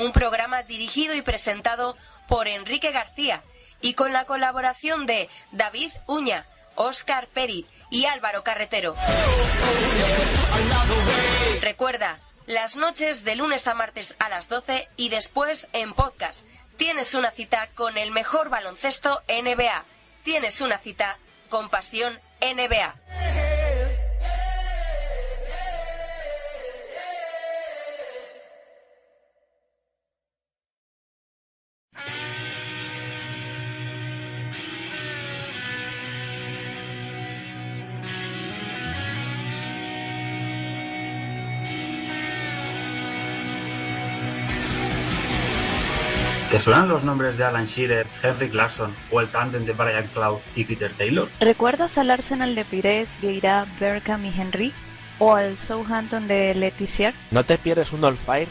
Un programa dirigido y presentado por Enrique García y con la colaboración de David Uña, Oscar Peri y Álvaro Carretero. Recuerda, las noches de lunes a martes a las 12 y después en podcast. Tienes una cita con el mejor baloncesto NBA. Tienes una cita con Pasión NBA. ¿Te suenan los nombres de Alan Shearer, Henrik Larsson o el tándem de Brian Clough y Peter Taylor? ¿Recuerdas al Arsenal de Pires, Vieira, Berkham y Henry? ¿O al Southampton de Letizier? ¿No te pierdes un All Fire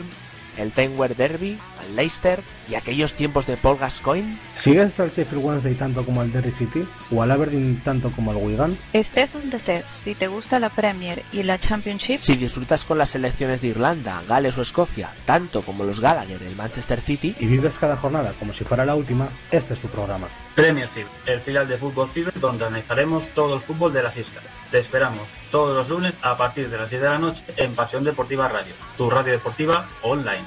el Tamworth Derby, al Leicester y aquellos tiempos de Paul Gascoigne? ¿Sigues al Sheffield Wednesday tanto como al Derry City o al Aberdeen tanto como al Wigan? Estés donde estés, si te gusta la Premier y la Championship, Si disfrutas con las selecciones de Irlanda, Gales o Escocia, tanto como los Gallagher del Manchester City, Y vives cada jornada como si fuera la última, este es tu programa. Premier Fever, el filial de Fútbol Fever donde analizaremos todo el fútbol de las islas. Te esperamos todos los lunes a partir de las 10 de la noche en Pasión Deportiva Radio, tu radio deportiva online.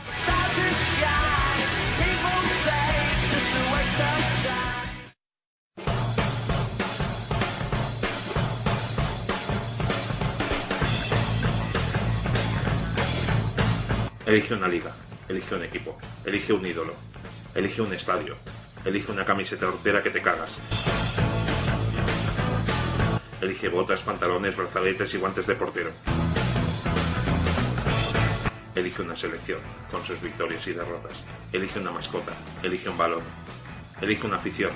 Elige una liga, elige un equipo, elige un ídolo, elige un estadio, elige una camiseta hortera que te cagas. Elige botas, pantalones, brazaletes y guantes de portero. Elige una selección, con sus victorias y derrotas. Elige una mascota, elige un balón. Elige una afición.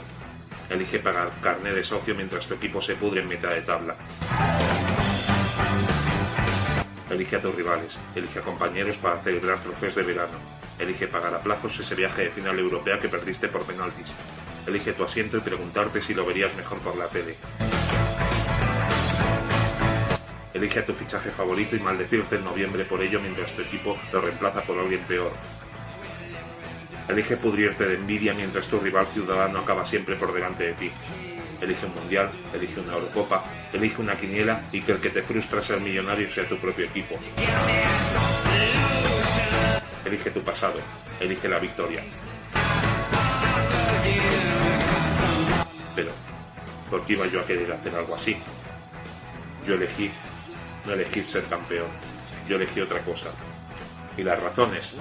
Elige pagar carné de socio mientras tu equipo se pudre en mitad de tabla. Elige a tus rivales, elige a compañeros para celebrar trofeos de verano. Elige pagar a plazos ese viaje de final europea que perdiste por penaltis. Elige tu asiento y preguntarte si lo verías mejor por la tele. Elige a tu fichaje favorito y maldecirte en noviembre por ello mientras tu equipo lo reemplaza por alguien peor. Elige pudrirte de envidia mientras tu rival ciudadano acaba siempre por delante de ti. Elige un mundial, elige una Eurocopa, elige una quiniela y que el que te frustra ser millonario sea tu propio equipo. Elige tu pasado, elige la victoria. Pero, ¿por qué iba yo a querer hacer algo así? Yo elegí no elegí ser campeón, yo elegí otra cosa. ¿Y las razones?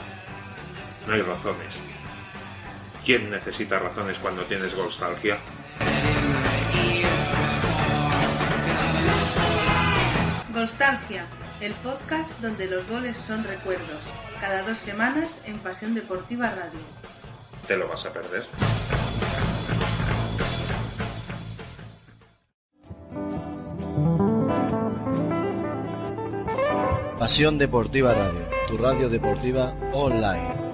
No hay razones. ¿Quién necesita razones cuando tienes nostalgia? Nostalgia, el podcast donde los goles son recuerdos. Cada dos semanas en Pasión Deportiva Radio. ¿Te lo vas a perder? Pasión Deportiva Radio, tu radio deportiva online.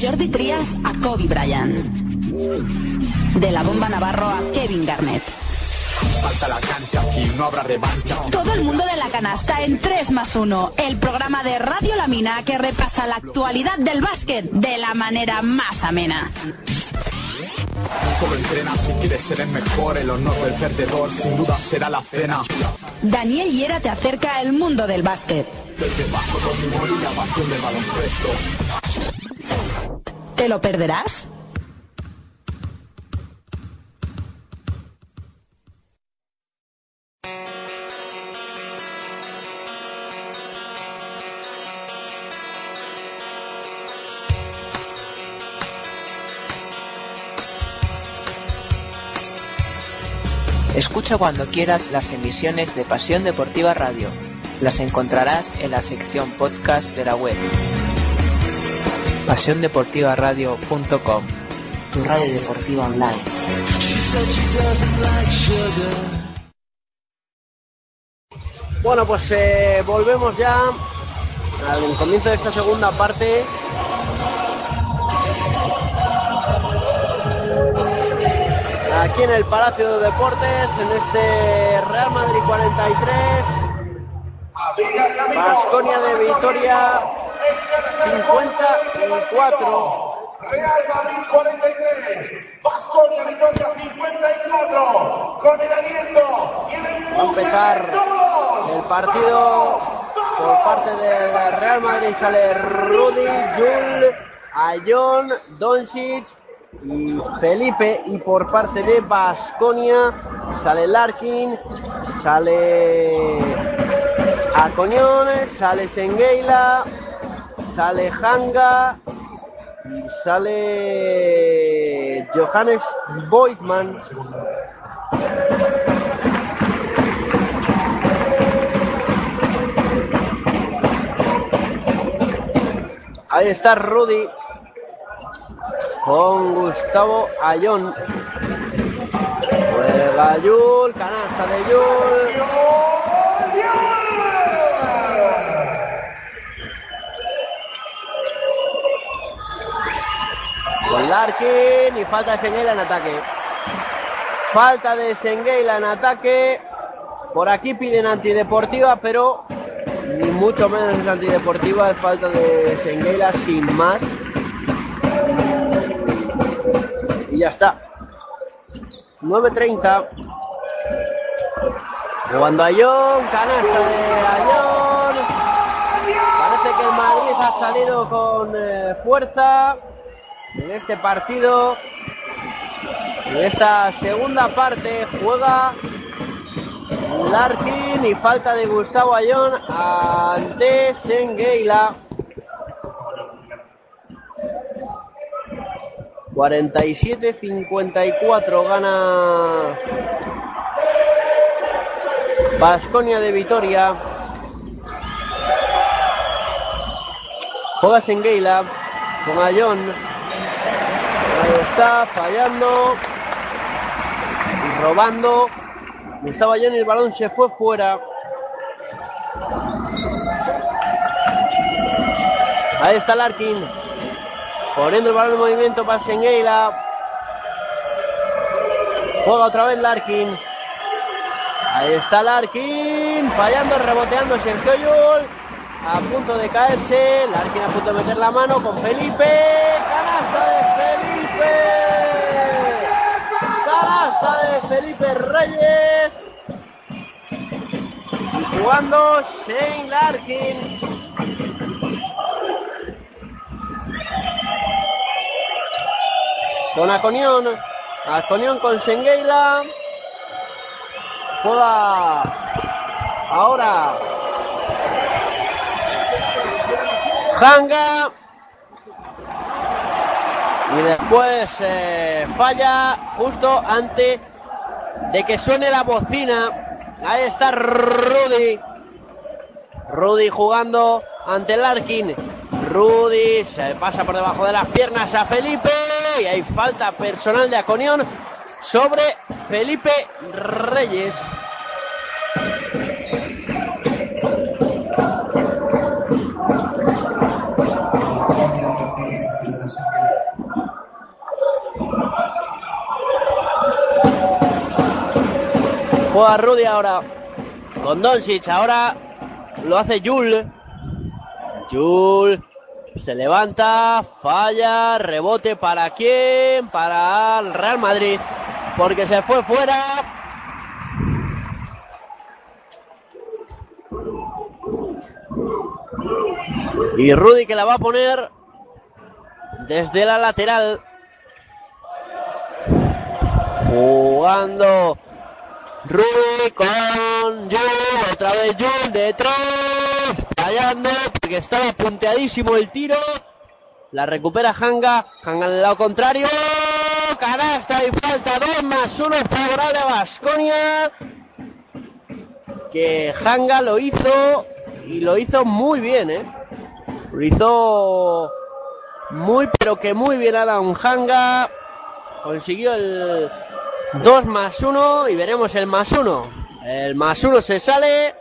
Jordi Trias a Kobe Bryant. De la bomba Navarro a Kevin Garnett. Falta la cancha, aquí no habrá revancha. Todo el mundo de la canasta en 3 más 1, el programa de Radio La Mina que repasa la actualidad del básquet de la manera más amena. Solo entrena si quieres ser el mejor, el honor del perdedor sin duda será la cena. Daniel Hiera te acerca al mundo del básquet. Desde paso con pasión del baloncesto. ¿Te lo perderás? Escucha cuando quieras las emisiones de Pasión Deportiva Radio. Las encontrarás en la sección podcast de la web. pasiondeportivaradio.com Tu radio deportiva online. Bueno, pues eh, volvemos ya al comienzo de esta segunda parte. Aquí en el Palacio de Deportes, en este Real Madrid 43, Vasconia de Vitoria 54. Real Madrid 43, Vasconia Vitoria 54, con el aliento y el Va a empuje empezar de todos. el partido por parte del Real Madrid. Sale Rudy, Jul, Ayón, Doncic y Felipe. Y por parte de Basconia sale Larkin, sale Acoñón, sale Sengueila, sale Hanga y sale Johannes Voigtman. Ahí está Rudy con Gustavo Ayón. Juega Yul, canasta de Yul. Larkin y falta de Senguela en ataque. Falta de Senguela en ataque. Por aquí piden antideportiva, pero ni mucho menos es antideportiva, es falta de Senguela sin más. Y ya está. 9.30. Jugando a John, canasta de Ayón. Parece que el Madrid ha salido con eh, fuerza en este partido. En esta segunda parte juega Larkin y falta de Gustavo Ayón ante Sengueila. 47-54 gana Vasconia de Vitoria. Juega Sengueila con Ayón. Está, fallando. Y robando. Estaba Ayón y el balón se fue fuera. Ahí está Larkin. Poniendo el balón en movimiento para Sengueila. Juega otra vez Larkin. Ahí está Larkin. Fallando, reboteando Sergio Yul. A punto de caerse. Larkin a punto de meter la mano con Felipe. Canasta de Felipe. Canasta de Felipe Reyes. Jugando Shane Larkin. Con Aconión. Aconión con Sengueila. Juega ahora Hanga. Y después eh, falla justo antes de que suene la bocina. Ahí está Rudy. Rudy jugando ante Larkin. Rudy se pasa por debajo de las piernas a Felipe. Y hay falta personal de Aconión sobre Felipe Reyes. Juega Rudy ahora con Doncic. Ahora lo hace Jul. Jul se levanta, falla, rebote para quién? Para el Real Madrid. Porque se fue fuera. Y Rudy que la va a poner desde la lateral. Jugando Rudy con Jul, otra vez Jul detrás, fallando porque estaba punteadísimo el tiro. La recupera Hanga, Hanga al lado contrario, canasta y falta 2 más 1 favorable a Vasconia. Que Hanga lo hizo y lo hizo muy bien, ¿eh? Lo hizo muy, pero que muy bien Adam Hanga. Consiguió el 2 más 1 y veremos el más 1. El más 1 se sale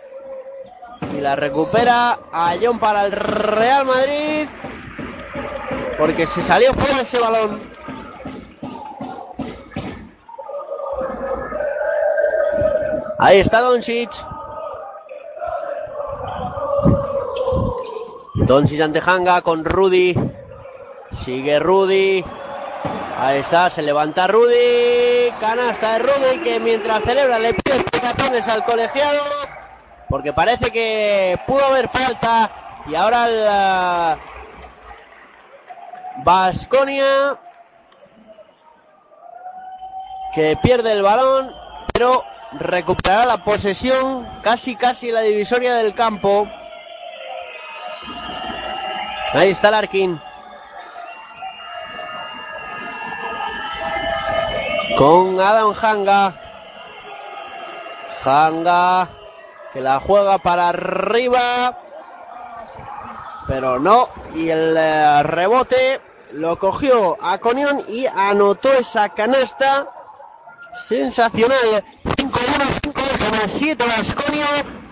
y la recupera a John para el Real Madrid. Porque se salió fuera ese balón. Ahí está Doncic. Doncic ante Hanga con Rudy. Sigue Rudy. Ahí está, se levanta Rudy. Canasta de Rudy que mientras celebra le pide explicaciones al colegiado. Porque parece que pudo haber falta. Y ahora la Vasconia que pierde el balón, pero recuperará la posesión casi casi la divisoria del campo. Ahí está Larkin. Con Adam Hanga. Hanga que la juega para arriba. Pero no. Y el eh, rebote lo cogió a Conión y anotó esa canasta. Sensacional. 5-1, 5 7 Vasconio.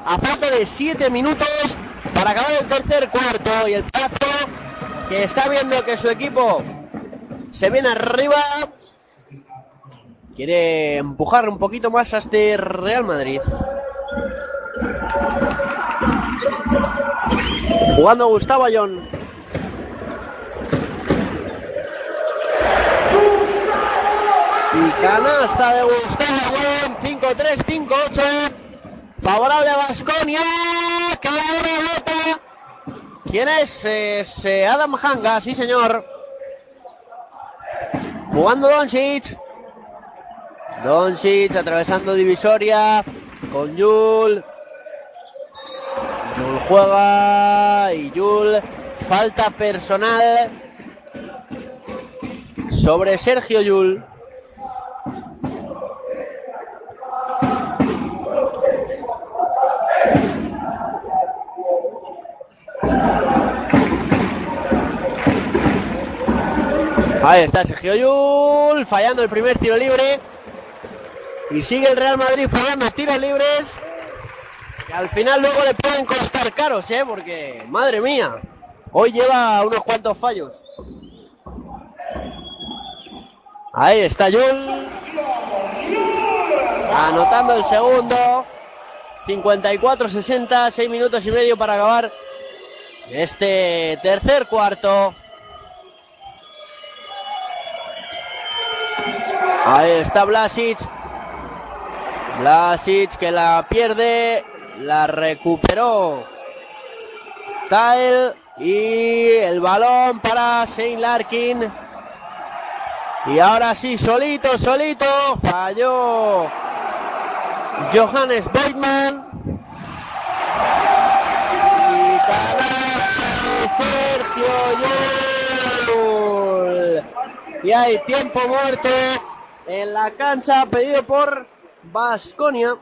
A falta de 7 minutos para acabar el tercer cuarto. Y el plazo que está viendo que su equipo se viene arriba. Quiere empujar un poquito más a este Real Madrid. Jugando Gustavo Ayón. Y canasta de Gustavo Ayón. 5-3, 5-8. Favorable a Vasconia. ¿Quién es? Es eh, Adam Hanga, sí señor. Jugando Doncic. Doncic atravesando divisoria con Yul. Yul juega y Yul falta personal sobre Sergio Yul. Ahí está Sergio Yul fallando el primer tiro libre. Y sigue el Real Madrid fallando tiros libres. Que al final luego le pueden costar caros, ¿eh? Porque, madre mía, hoy lleva unos cuantos fallos. Ahí está Yul. Anotando el segundo. 54-60, 6 minutos y medio para acabar este tercer cuarto. Ahí está Blasic. Blasic que la pierde. La recuperó. Tile. Y el balón para Shane Larkin. Y ahora sí, solito, solito. Falló Johannes Beitman. Y Sergio Yul. Y hay tiempo muerto en la cancha pedido por Vasconia.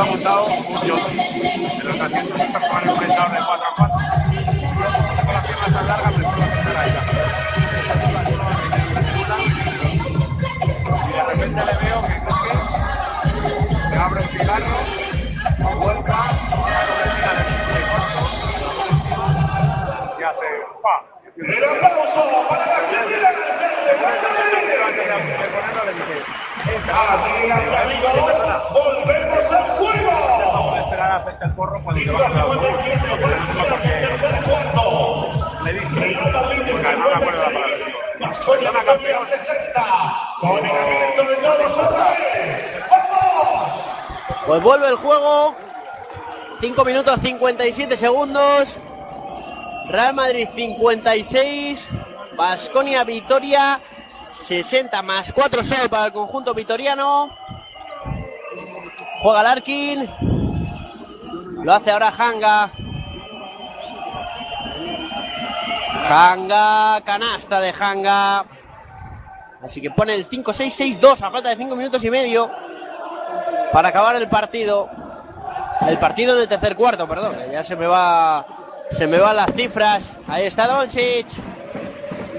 Iba montado un jockey de los asientos estos que van enfrentados de 4 a 4. Con las piernas tan largas, me suelo hacer ahí. Y de repente le veo que coge, me abre el cigarro, vuelca, y hace ¡pa! El aplauso para la chilena Volvemos al juego. 60. Con. Pues vuelve el juego. 5 minutos 57 segundos. Real Madrid 56. Vasconia Vitoria 60 más 4 solo para el conjunto vitoriano. Juega Larkin. Lo hace ahora Hanga. Hanga, canasta de Hanga. Así que pone el 5-6-6-2 a falta de 5 minutos y medio para acabar el partido. El partido en el tercer cuarto, perdón, ya se me va se me van las cifras. Ahí está Doncic.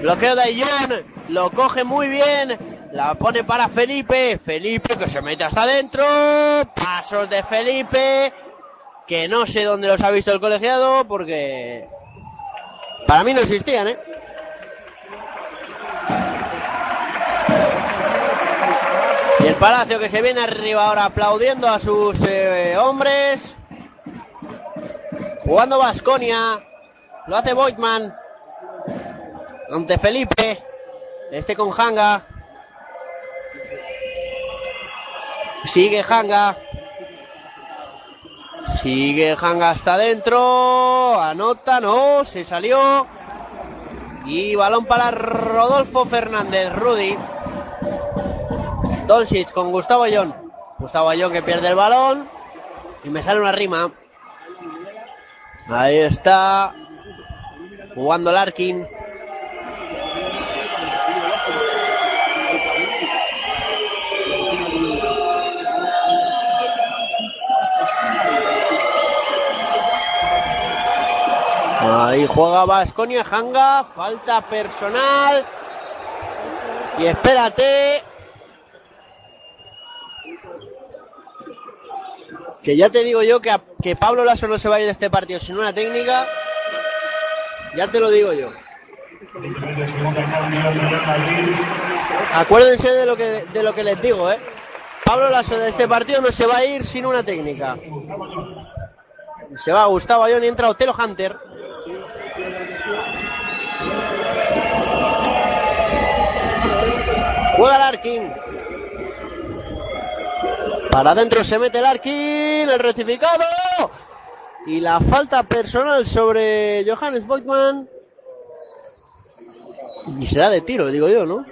Bloqueo de Ayón. Lo coge muy bien. La pone para Felipe. Felipe que se mete hasta adentro. Pasos de Felipe. Que no sé dónde los ha visto el colegiado porque para mí no existían, ¿eh? Y el Palacio que se viene arriba ahora aplaudiendo a sus eh, hombres. Jugando Vasconia. Lo hace Boitman. Ante Felipe. Este con Hanga. Sigue Hanga. Sigue Hanga hasta adentro. Anota, no, se salió. Y balón para Rodolfo Fernández, Rudy. Dolcic con Gustavo Ayón. Gustavo Ayón que pierde el balón. Y me sale una rima. Ahí está. Jugando Larkin. Ahí juega Vasconia, Hanga, falta personal. Y espérate. Que ya te digo yo que, que Pablo Lasso no se va a ir de este partido sin una técnica. Ya te lo digo yo. Acuérdense de lo que, de lo que les digo, ¿eh? Pablo Lasso de este partido no se va a ir sin una técnica. Se va Gustavo Ayón y entra Otelo Hunter. Juega Larkin. Para adentro se mete Larkin. El rectificado. Y la falta personal sobre Johannes Boitman. Y será de tiro, digo yo, ¿no?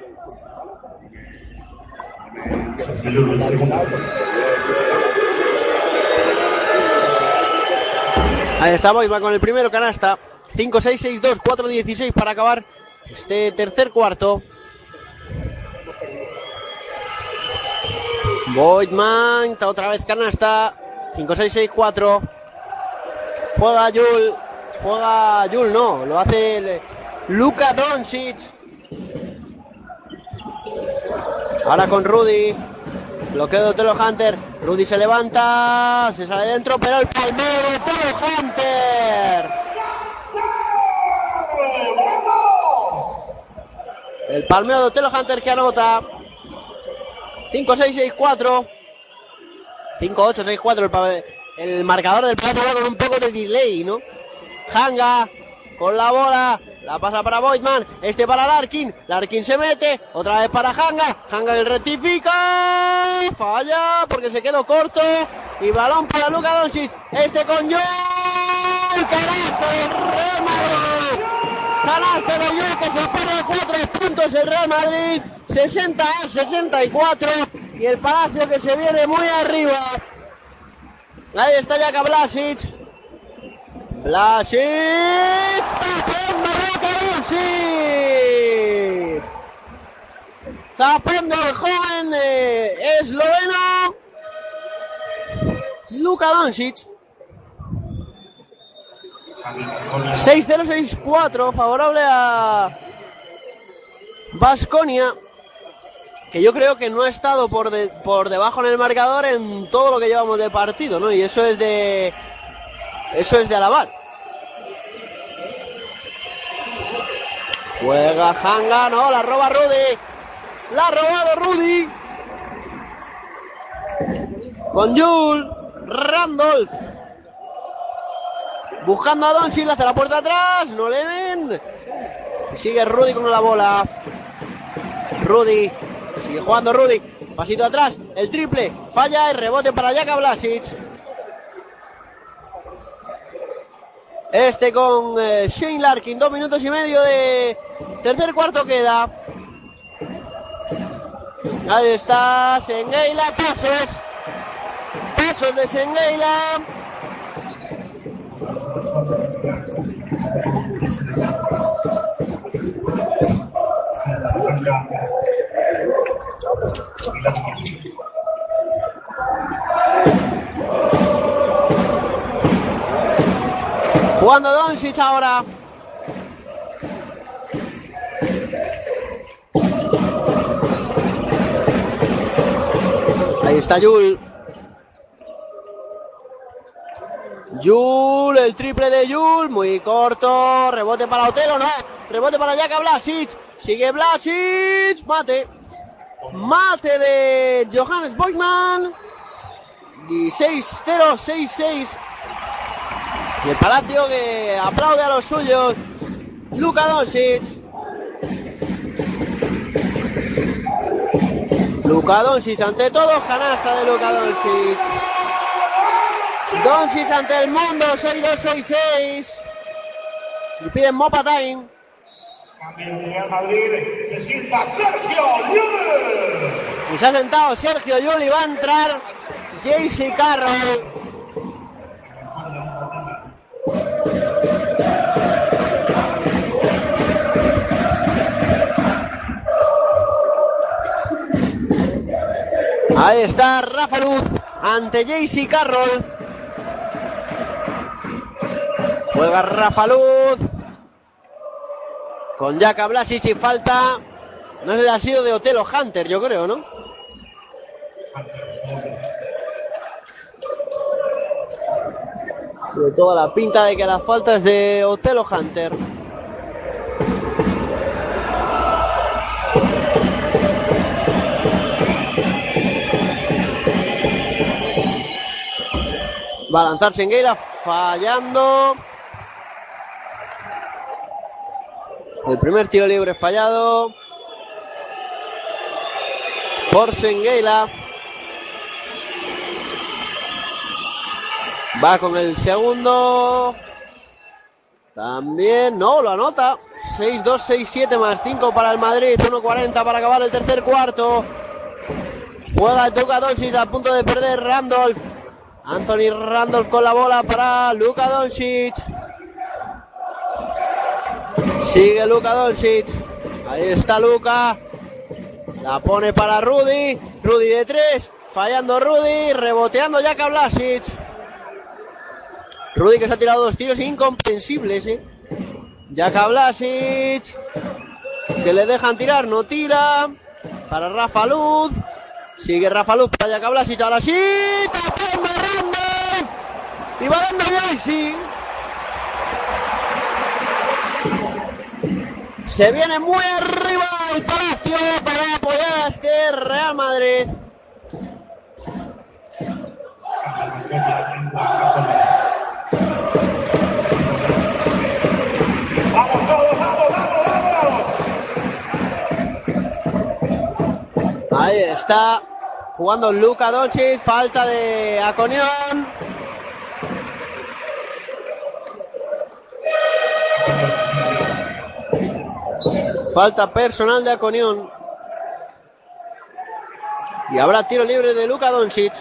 Ahí está Boitman con el primero canasta. 5-6-6-2, 4-16 para acabar este tercer cuarto. Está otra vez canasta. 5-6-6-4. Juega Yul. Juega Yul, no. Lo hace el- Luka Doncic. Ahora con Rudy. Bloqueo de Otelo Hunter. Rudy se levanta. Se sale dentro, pero el palmero de Otelo Hunter. El palmeo de Otelo Hunter que anota. 5-6-6-4. 5-8-6-4. El, el marcador del plato va con un poco de delay, ¿no? Hanga con la bola. La pasa para Boitman. Este para Larkin. Larkin se mete. Otra vez para Hanga. Hanga el rectifica. Falla porque se quedó corto. Y balón para Luka Doncic. Este con Joel. Canasto del Real Madrid. Canasto de Joel que se pone cuatro puntos el Real Madrid. 60 a 64. Y el Palacio que se viene muy arriba. Ahí está Jaka Blasic. Blasic. Tapando Luka Doncic. Tapando el joven eh, esloveno. Luka Doncic. 6-0-6-4, favorable a Vasconia, que yo creo que no ha estado por, de- por debajo en el marcador en todo lo que llevamos de partido, ¿no? Y eso es de. Eso es de alabar. Juega Hanga, no, la roba Rudy. La ha robado Rudy. Con Jul. Randolph. Buscando a Doncic, hace la puerta atrás, no le ven. Sigue Rudy con la bola. Rudy, sigue jugando Rudy. Pasito atrás, el triple, falla el rebote para Jaka Blasic. Este con eh, Shane Larkin, dos minutos y medio de tercer cuarto queda. Ahí está, Sengeila, pasos. Pasos de Sengeila. Jugando Doncic ahora. Ahí está Yul. Yul, el triple de Yul, muy corto. Rebote para Otelo, no. Rebote para Jaka Blasic. Sigue Blasic. Mate. Mate de Johannes Boykman. Y 6-0, 6-6. Y el Palacio que aplaude a los suyos. Luka Doncic. Luka Doncic ante todos, canasta de Luka Doncic. Doncic ante el mundo, 6-2-6-6. Y piden Mopa Time. Cambio Real Madrid. Se sienta Sergio Llull. Y se ha sentado Sergio Llull y va a entrar JC Carroll. Ahí está Rafa Luz ante JC Carroll. Juega Rafa Luz. Con Jaka Blasic y falta. No sé si ha sido de Otelo Hunter, yo creo, ¿no? Tiene toda la pinta de que la falta es de Otelo Hunter. Va a lanzar Senguela fallando. El primer tiro libre fallado. Por Senguela. Va con el segundo. También, no, lo anota. 6-2, 6-7 más 5 para el Madrid. 1-40 para acabar el tercer cuarto. Juega el Luka Doncic a punto de perder Randolph. Anthony Randolph con la bola para Luka Doncic. Sigue Luka Doncic. Ahí está Luka. La pone para Rudy. Rudy de tres. Fallando Rudy. Reboteando Jaka Blasic. Rudy que se ha tirado dos tiros incomprensibles, ¿eh? Jaka Blasic. Que le dejan tirar, no tira. Para Rafa Luz. Sigue Rafa Luz para Jaka Blasic. Ahora sí. Tapón de Randolph. Y balón de Jaycee. Se viene muy arriba el Palacio para apoyar a este Real Madrid. ¡Vamos todos, vamos, vamos, vamos! Ahí está jugando Luka Doncic, falta de Aconión. Falta personal de Aconión. Y habrá tiro libre de Luka Doncic.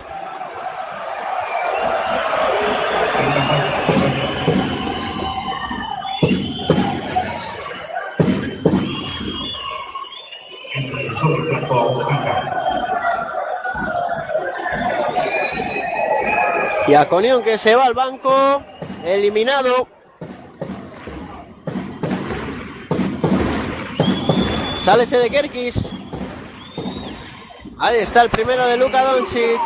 Y Aconión que se va al banco, eliminado. Sale ese de Kerkis. Ahí está el primero de Luka Doncic.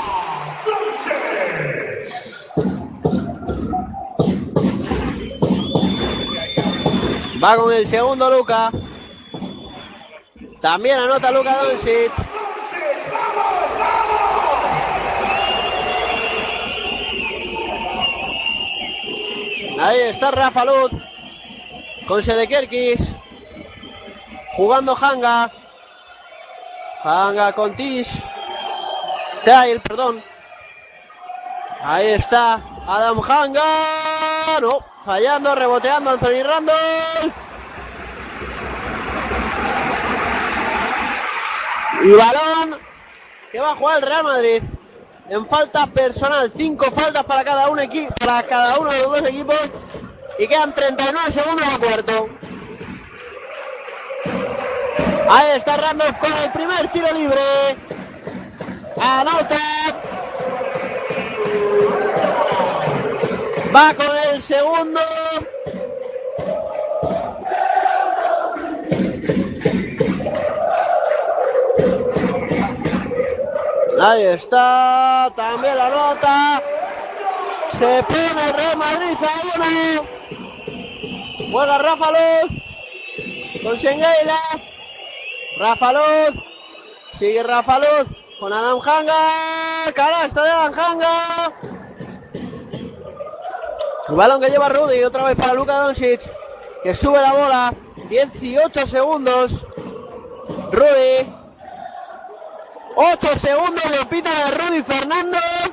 Va con el segundo Luka. También anota Luka Doncic. Ahí está Rafa Luz. Con Sedekerkis. Jugando Hanga. Hanga con Tish. Tail, perdón. Ahí está Adam Hanga. No, fallando, reboteando Anthony Randolph. Y balón que va a jugar el Real Madrid. En falta personal, cinco faltas para cada uno, para cada uno de los dos equipos. Y quedan 39 segundos al cuarto. Ahí está Randolph con el primer tiro libre. Anota. Va con el segundo. Ahí está, también la nota. Se pone Real Madrid a uno. Juega Rafa Luz. Con Sengueila. Rafa Luz. Sigue Rafa Luz. Con Adam Hanga. Canasta de Adam Hanga. El balón que lleva Rudy. Otra vez para Luka Doncic. Que sube la bola. 18 segundos. Rudy. 8 segundos le pita de Rudy Fernández.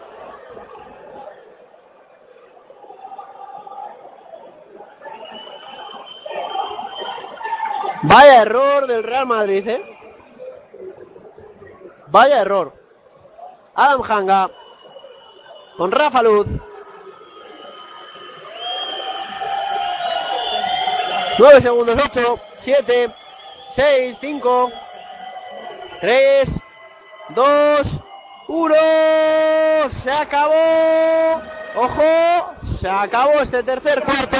Vaya error del Real Madrid, ¿eh? Vaya error. Adam Hanga con Rafa Luz. Nueve segundos, ocho, siete, seis, cinco, tres, dos, 1. Se acabó. Ojo, se acabó este tercer cuarto.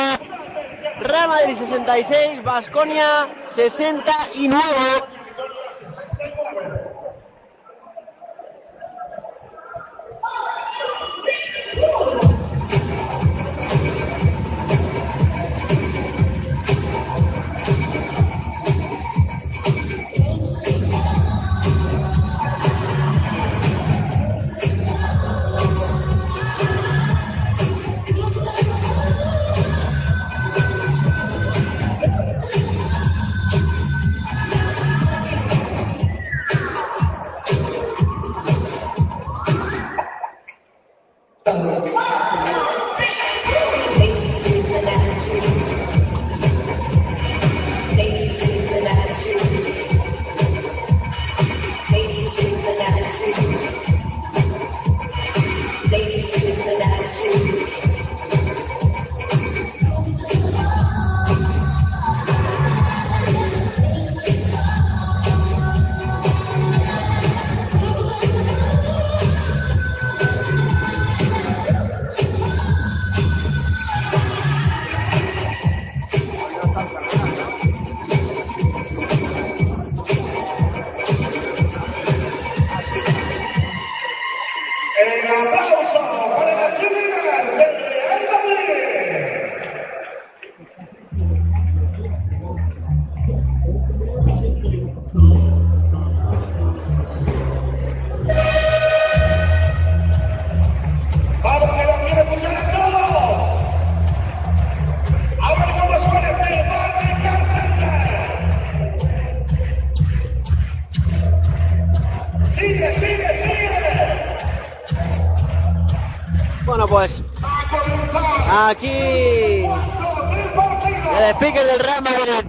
Real Madrid 66, Basconia 69.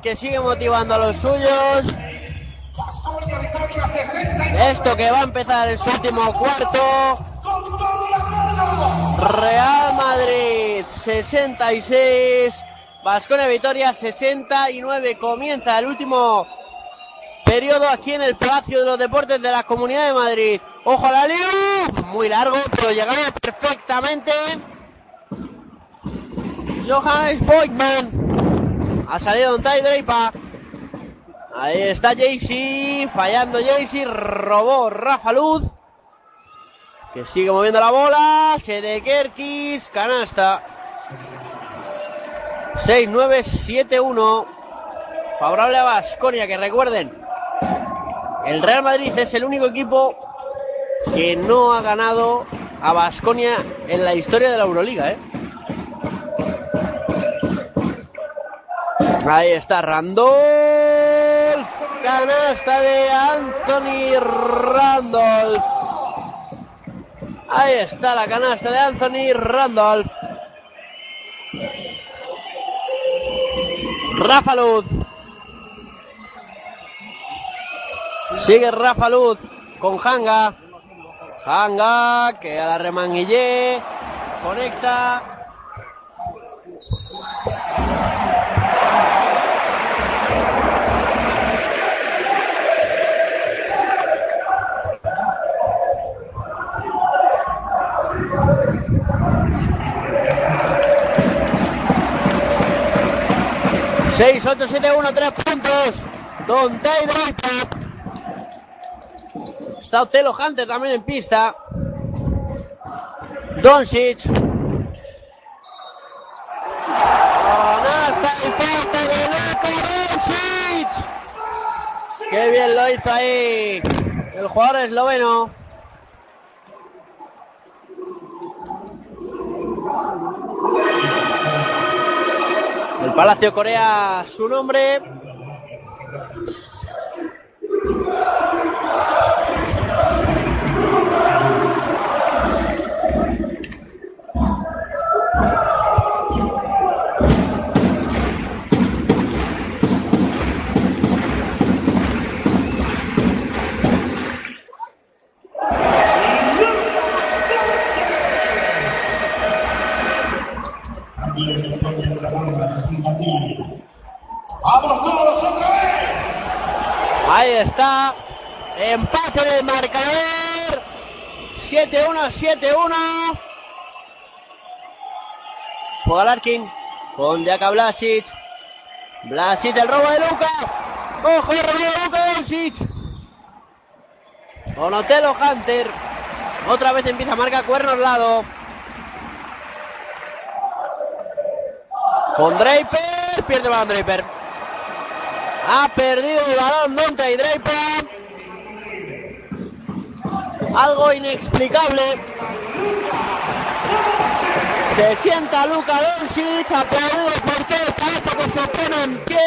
Que sigue motivando a los suyos. Esto que va a empezar su último cuarto. Real Madrid 66, Vasconia Vitoria 69. Comienza el último periodo aquí en el Palacio de los Deportes de la Comunidad de Madrid. Ojo la lío, muy largo, pero llegamos perfectamente. Johannes Boykman ha salido un Ty Draper. Ahí está Jaycee, fallando Jaycee, robó Rafa Luz. Que sigue moviendo la bola. Kerkis, canasta. 6-9-7-1. Favorable a Basconia, que recuerden, el Real Madrid es el único equipo que no ha ganado a Basconia en la historia de la Euroliga, ¿eh? Ahí está Randolph. Canasta de Anthony Randolph. Ahí está la canasta de Anthony Randolph. Rafa Luz. Sigue Rafa Luz con Hanga. Hanga que a la remanguillé. Conecta. Seis, ocho, siete, uno, tres puntos. Don Taylor. Está Otelo Hunter también en pista. Doncic. Canasta y falta de Luka Doncic. Qué bien lo hizo ahí el jugador esloveno. Palacio Corea su nombre. ¡Vamos todos otra vez! Ahí está. Empate en el marcador. 7-1, 7-1. Juega Larkin con Jaka Blasic. Blasic, el robo de Luca. ¡Ojo, el robo de Luka Doncic! Con Otelo Hunter. Otra vez empieza a marcar cuernos lado. Con Draper. Pierde balón Draper. Ha perdido el balón Donta y Draper. Algo inexplicable. Se sienta Luka Doncic, aplaudido porque parece que se pone en pie.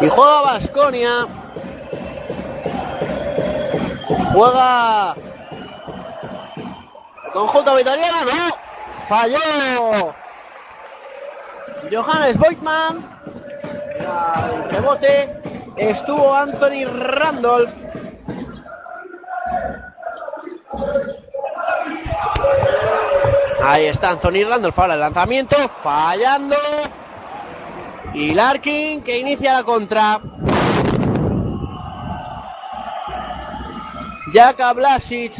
Y juega Vasconia. Juega conjunto vitoriano, no. Falló. Johannes Voigtman. El rebote estuvo Anthony Randolph. Ahí está Anthony Randolph ahora el lanzamiento, fallando. Y Larkin que inicia la contra. Jaka Blasic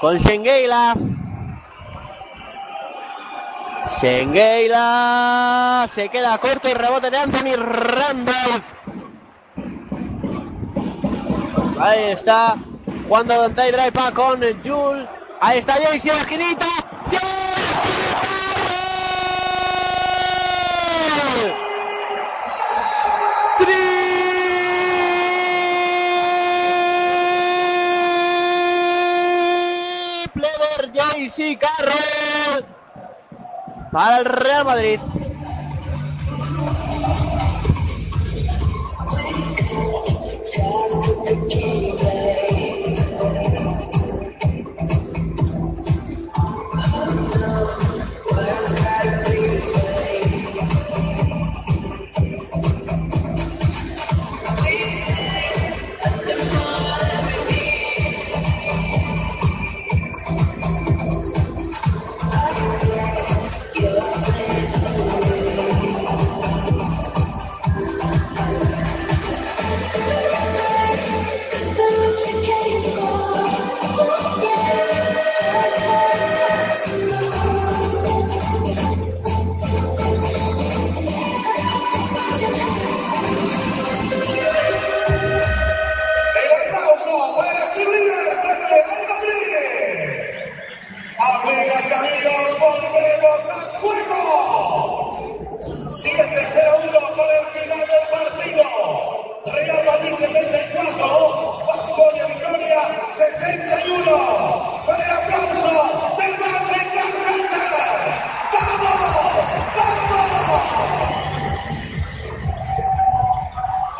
con Shengeila. Shengeila se queda corto y rebote de Anthony Randolph. Ahí está jugando Dante Draipa con Jules. Ahí está Jaycee, la esquinita. Jaycee Carroll para el Real Madrid.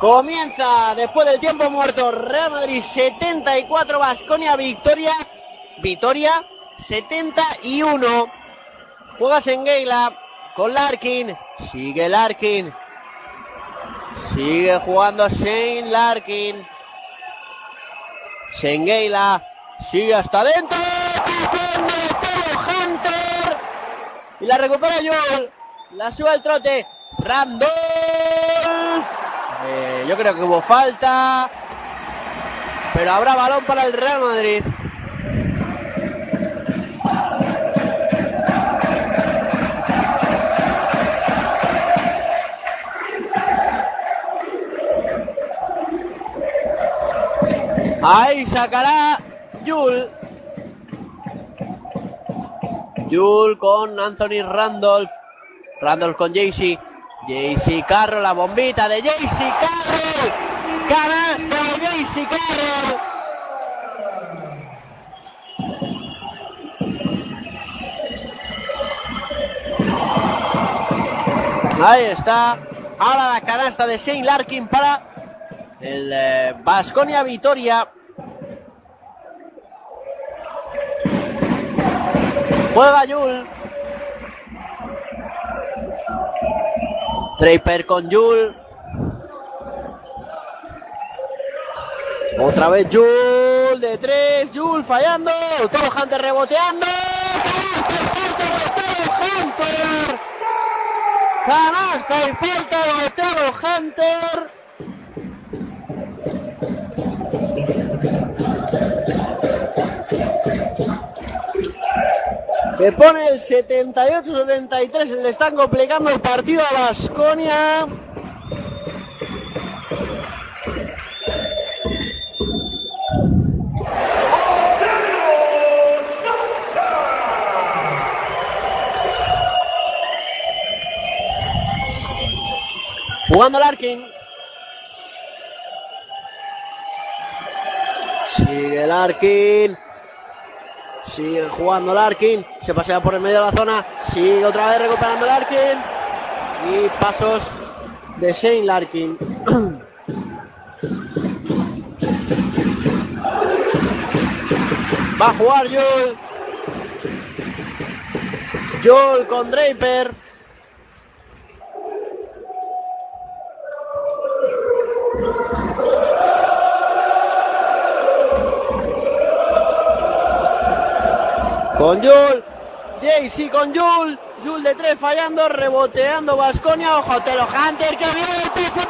Comienza después del tiempo muerto Real Madrid 74, Vasconia Victoria, Victoria 71. Juega Sengueila con Larkin, sigue Larkin, sigue jugando Shane Larkin. Sengueila sigue hasta adentro, Hunter y la recupera Joel, la sube al trote, Randolph. Eh, yo creo que hubo falta. Pero habrá balón para el Real Madrid. Ahí sacará Yul. Yul con Anthony Randolph. Randolph con Jaycee. Jaycee Carroll, la bombita de Jaycee Carroll. Canasta de Jaycee Carroll. Ahí está. Ahora la canasta de Shane Larkin para el Vasconia Vitoria. Juega Yul. Draper con Yul. Otra vez Yul de tres. Yul fallando. Todo Hunter reboteando. Canasta y falta de Teo Hunter. Que pone el 78-73, le están complicando el partido a Basconia. Jugando Larkin. Sigue Larkin. Sigue jugando Larkin. Se pasea por el medio de la zona. Sigue otra vez recuperando Larkin. Y pasos de Shane Larkin. (clears throat) Va a jugar Joel. Joel con Draper. Con Jul. Jaycee con Jul. Jul de tres fallando, reboteando Vasconia. Ojo, Telo Hunter que viene el piso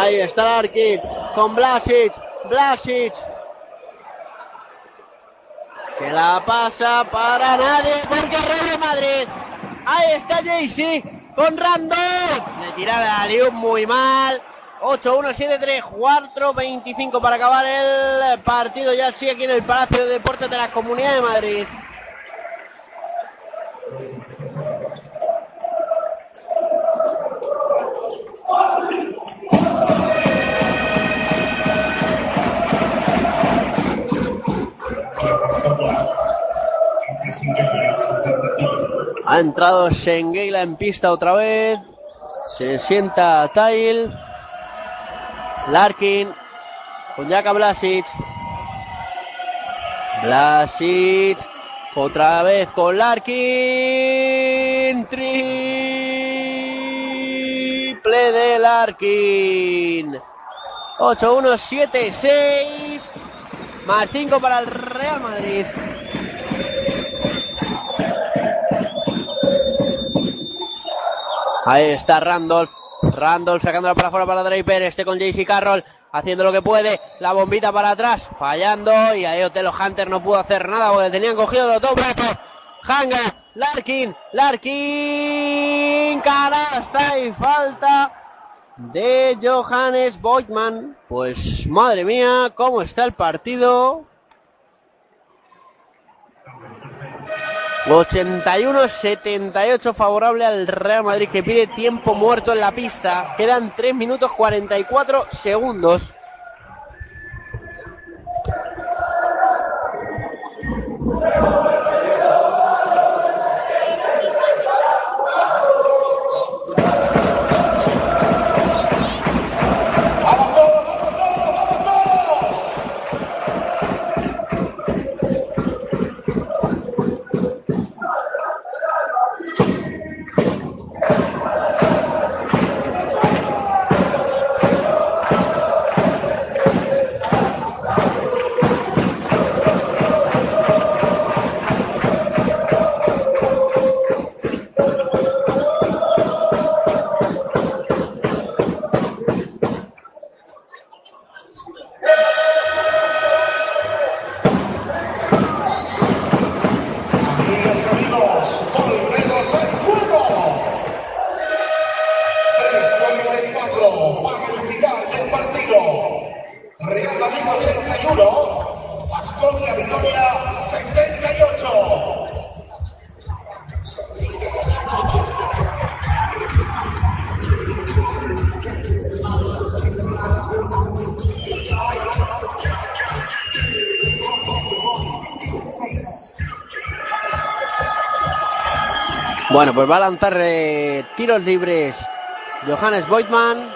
Ahí está Larkin con Blasic. Blasic. Que la pasa para nadie porque Real Madrid. Ahí está Jaycee con Randolph. Le tira la Liu muy mal. 8-1-7-3, 4-25 para acabar el partido. Ya sí aquí en el Palacio de Deportes de la Comunidad de Madrid. Ha entrado Shengeila en pista otra vez. Se sienta Tail. Larkin con Jaka Blasic. Blasic otra vez con Larkin. Triple de Larkin. 8-1-7-6. Más 5 para el Real Madrid. Ahí está Randolph. Randolph sacándola para afuera para Draper. Este con JC Carroll haciendo lo que puede. La bombita para atrás. Fallando. Y ahí Otelo Hunter no pudo hacer nada porque tenían cogido los dos brazos. Hanga. Larkin. Larkin. Canasta y falta de Johannes Boitman. Pues madre mía, cómo está el partido. 81-78 favorable al Real Madrid que pide tiempo muerto en la pista. Quedan 3 minutos 44 segundos. Bueno, pues va a lanzar eh, tiros libres Johannes Voigtman.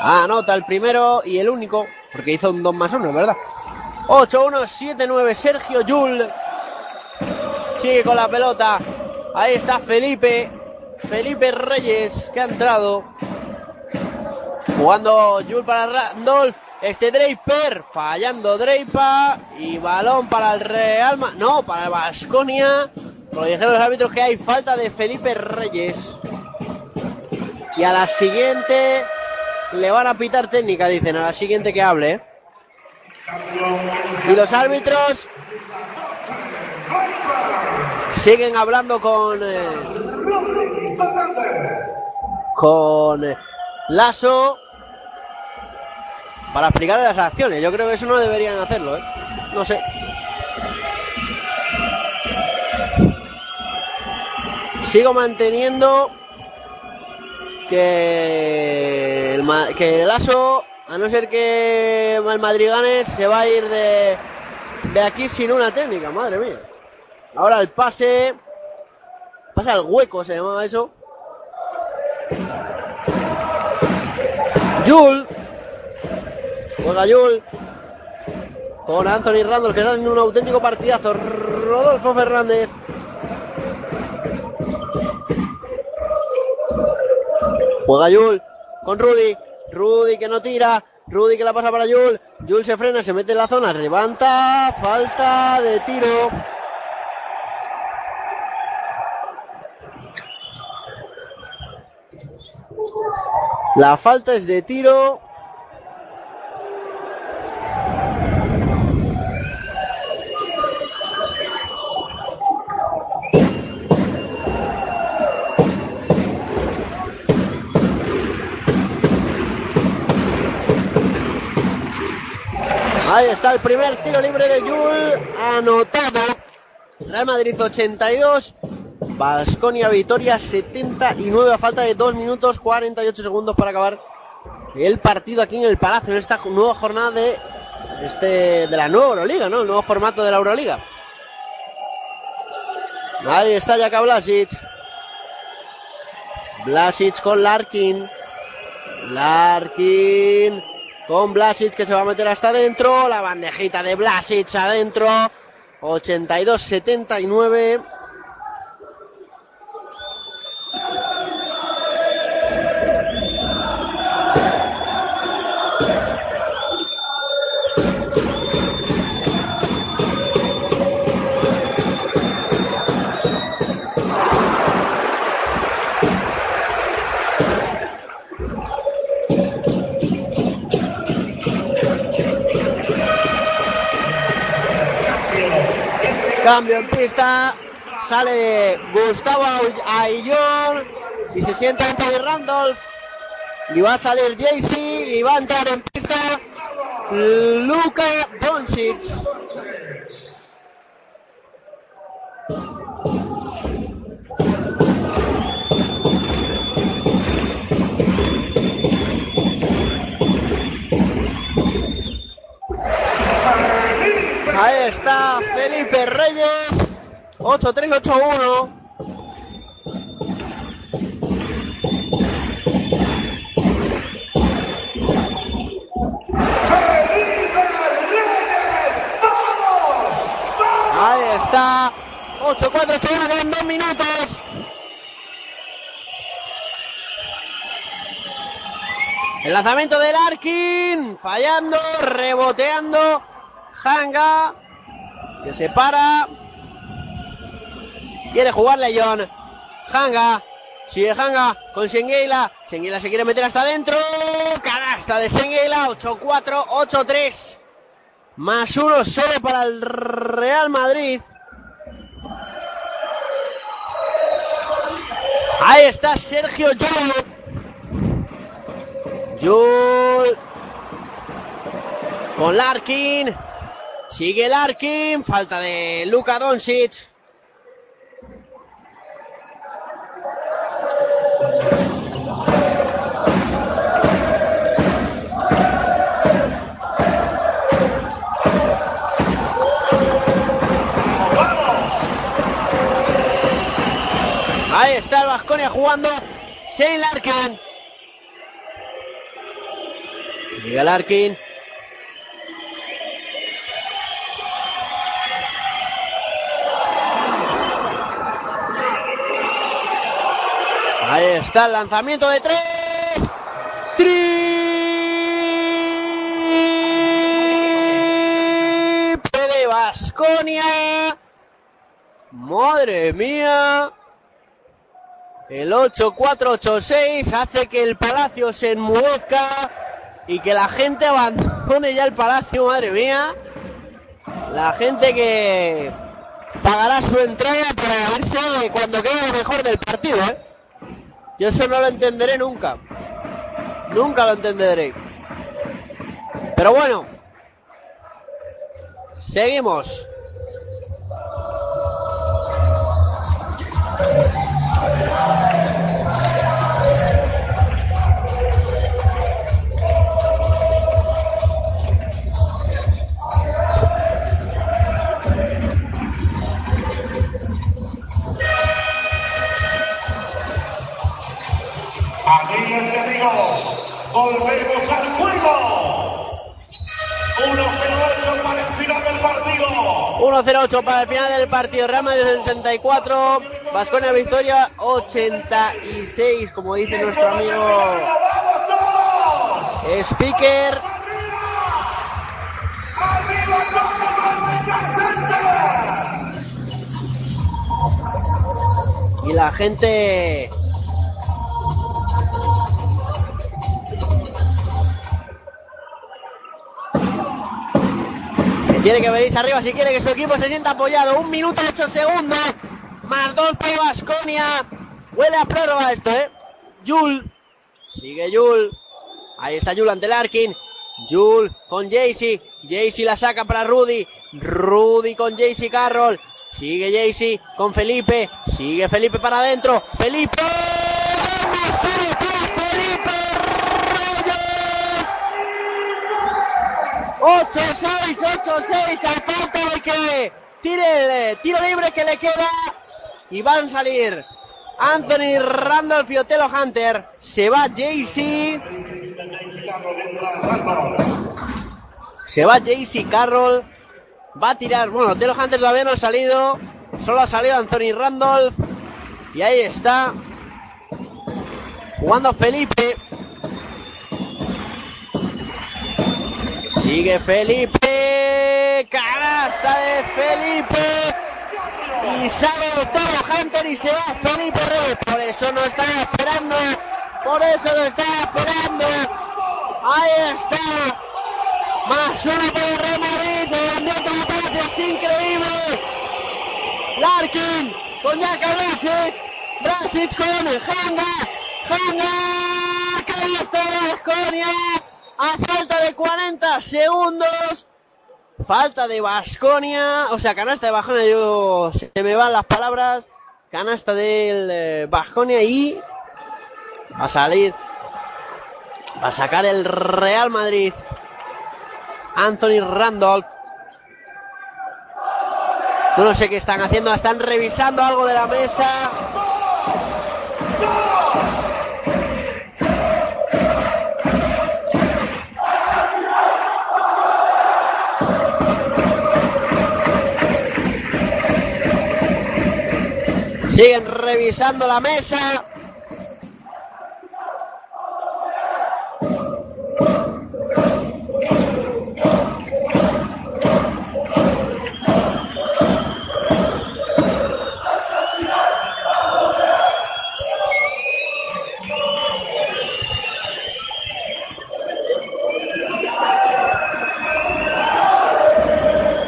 Anota el primero y el único, porque hizo un 2 más 1, ¿verdad? 8-1-7-9, Sergio Yul. Sigue con la pelota. Ahí está Felipe. Felipe Reyes, que ha entrado. Jugando Yul para Randolph. Este Draper, fallando Draper. Y balón para el Real Ma- No, para el Vasconia. Como dijeron los árbitros que hay falta de Felipe Reyes. Y a la siguiente le van a pitar técnica, dicen. A la siguiente que hable. Y los árbitros siguen hablando con eh, con eh, Lasso para explicarle las acciones. Yo creo que eso no deberían hacerlo, ¿eh? No sé. Sigo manteniendo que el, que Lasso, a no ser que el Madrid gane, se va a ir de, de aquí sin una técnica, madre mía. Ahora el pase. Pasa al hueco, se llamaba eso. Yul. Juega Yul. Con Anthony Randall que está haciendo un auténtico partidazo. Rodolfo Fernández. Juega Yul con Rudy. Rudy que no tira. Rudy que la pasa para Yul. Yul se frena, se mete en la zona, levanta. Falta de tiro. La falta es de tiro. Ahí está el primer tiro libre de Yul, anotado. Real Madrid 82, Basconia Vitoria 79 a falta de 2 minutos 48 segundos para acabar el partido aquí en el Palacio, en esta nueva jornada de, este, de la nueva Euroliga, ¿no? El nuevo formato de la Euroliga. Ahí está Jaka Blasic. Blasic con Larkin. Larkin con Blasic que se va a meter hasta adentro. La bandejita de Blasic adentro. 82-79. Cambio en pista. Sale Gustavo Aillón. Y se sienta Anthony Randolph. Y va a salir Jaycee. Y va a entrar en pista Luka Doncic. Ahí está Felipe Reyes. 8-3-8-1. Ahí está. 8-4-8-1 quedan dos minutos. El lanzamiento del Arkin. Fallando, reboteando. Hanga. Que se para. Quiere jugarle John. Hanga. Sigue Hanga con Senguela. Senguela se quiere meter hasta adentro. Canasta de Senguela. 8-4, 8-3. Más uno solo para el Real Madrid. Ahí está Sergio Yul. Yul. Con Larkin. Sigue Larkin. Falta de Luka Doncic. Ahí está. el Vasconia jugando. Shane Larkin. Llega Larkin. Ahí está el lanzamiento de tres. Triple de Vasconia. Madre mía. El 8-4-8-6 hace que el Palacio se enmudezca y que la gente abandone ya el Palacio, madre mía. La gente que pagará su entrada para verse cuando quede lo mejor del partido, ¿eh? Yo eso no lo entenderé nunca. Nunca lo entenderé. Pero bueno. Seguimos. Volvemos al juego. 1-0-8 para el final del partido. 1-0-8 para el final del partido. Real Madrid 74, Vasconia Victoria 86, como dice nuestro amigo Speaker. ¡Arriba! Y la gente tiene que venirse arriba si quiere que su equipo se sienta apoyado. Un minuto ocho segundos. Más dos para Vasconia. Huele a prórroga esto, ¿eh? Jul. Sigue Jul. Ahí está Jul ante Larkin. Jul con Jaycee. Jaycee la saca para Rudy. Rudy con Jaycee Carroll. Sigue Jaycee con Felipe. Sigue Felipe para adentro. Felipe 8-6, 8-6. A falta de que tire el eh, tiro libre que le queda. Y van a salir Anthony Randolph y Otelo Hunter. Se va Jaycee. Se va Jaycee Carroll. Va a tirar. Bueno, Otelo Hunter todavía no ha salido. Solo ha salido Anthony Randolph. Y ahí está. Jugando Felipe. Sigue Felipe. Canasta de Felipe. Y sale Otelo Hunter y se va Felipe Reyes. Por eso no está esperando. Por eso lo está esperando. Ahí está. Más uno para el Real Madrid. Ambiente de Palacio es increíble. Larkin con Jaka Brasic. Brasic con Hanga. Hanga. Canasta de Vasconia. A falta de 40 segundos. Falta de Vasconia. O sea, canasta de Vasconia. Yo, se me van las palabras. Canasta del Vasconia y va a salir. Va a sacar el Real Madrid. Anthony Randolph. No sé qué están haciendo, están revisando algo de la mesa. Siguen revisando la mesa.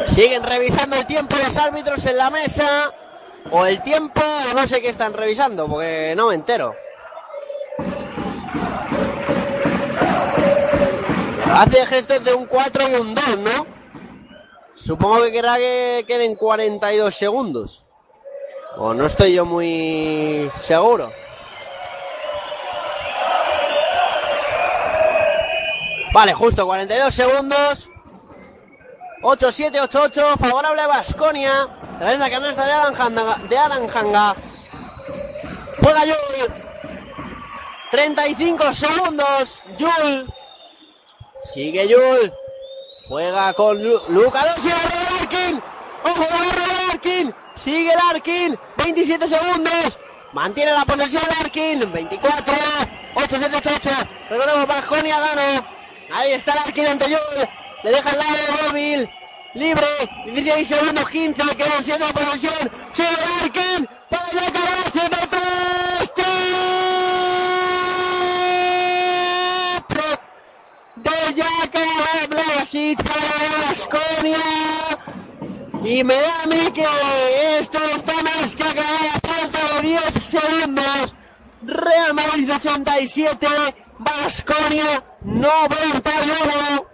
Siguen revisando el tiempo los árbitros en la mesa. O el tiempo, o no sé qué están revisando, porque no me entero. Hace gestos de un 4 y un 2, ¿no? Supongo que querrá que queden 42 segundos. O no estoy yo muy seguro. Vale, justo 42 segundos. 8-7, 8-8, favorable a Basconia. Tras la canasta de Adam Hanga. De Adam. Juega Yul. 35 segundos. Yul. Sigue Yul. Juega con Lu Luca Doncic. Larkin. Ojo, agarra Larkin. Sigue Larkin. 27 segundos. Mantiene la posesión Larkin. 24. 8, 7, 8, 8. Recordemos Gano. Ahí está Larkin ante Yul. Le deja el lado móvil. Libre. 16 segundos 15. Quedan 7 de posesión. Sigue Larkin. Para llegar 7 3. De Jacob Blasic para Baskonia. Y me da a mí que esto está más que acabado. Falta de 10 segundos. Real Madrid 87. Baskonia 91.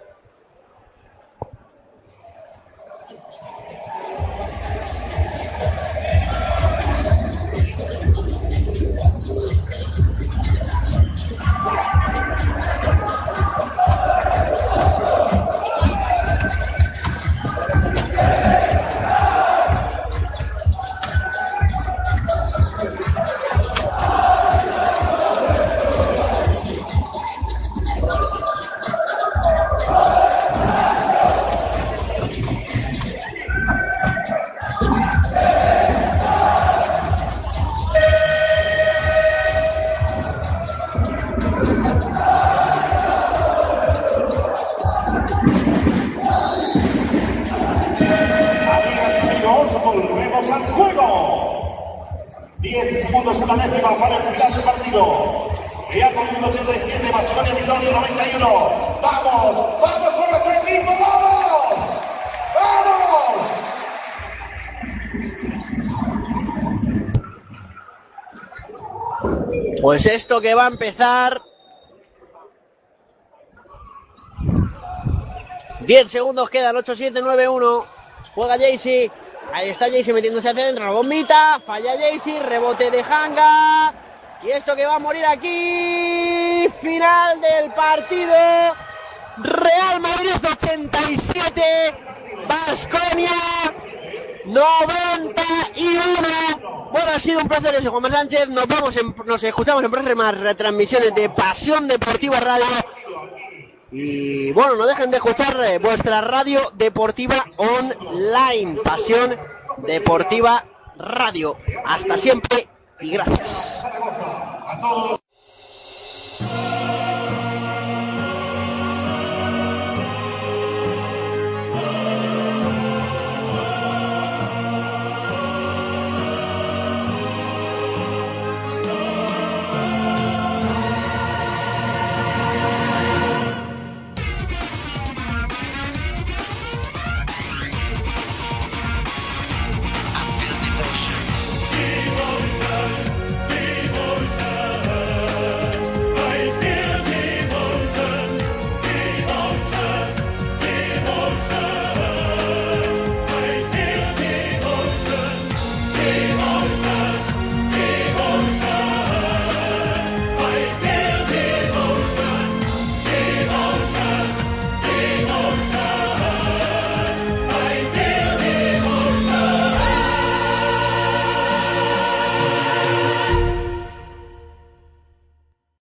Pues esto que va a empezar. 10 segundos quedan, 8, 7, 9, 1. Juega Jaycee. Ahí está Jaycee metiéndose hacia adentro. La bombita. Falla Jaycee. Rebote de Hanga. Y esto que va a morir aquí. Final del partido. Real Madrid 87. Basconia 91. Bueno, ha sido un placer ese Juan Manuel Sánchez. Nos vamos en- nos escuchamos en próximas retransmisiones de Pasión Deportiva Radio. Y bueno, no dejen de escuchar eh, vuestra radio deportiva online. Pasión Deportiva Radio. Hasta siempre y gracias.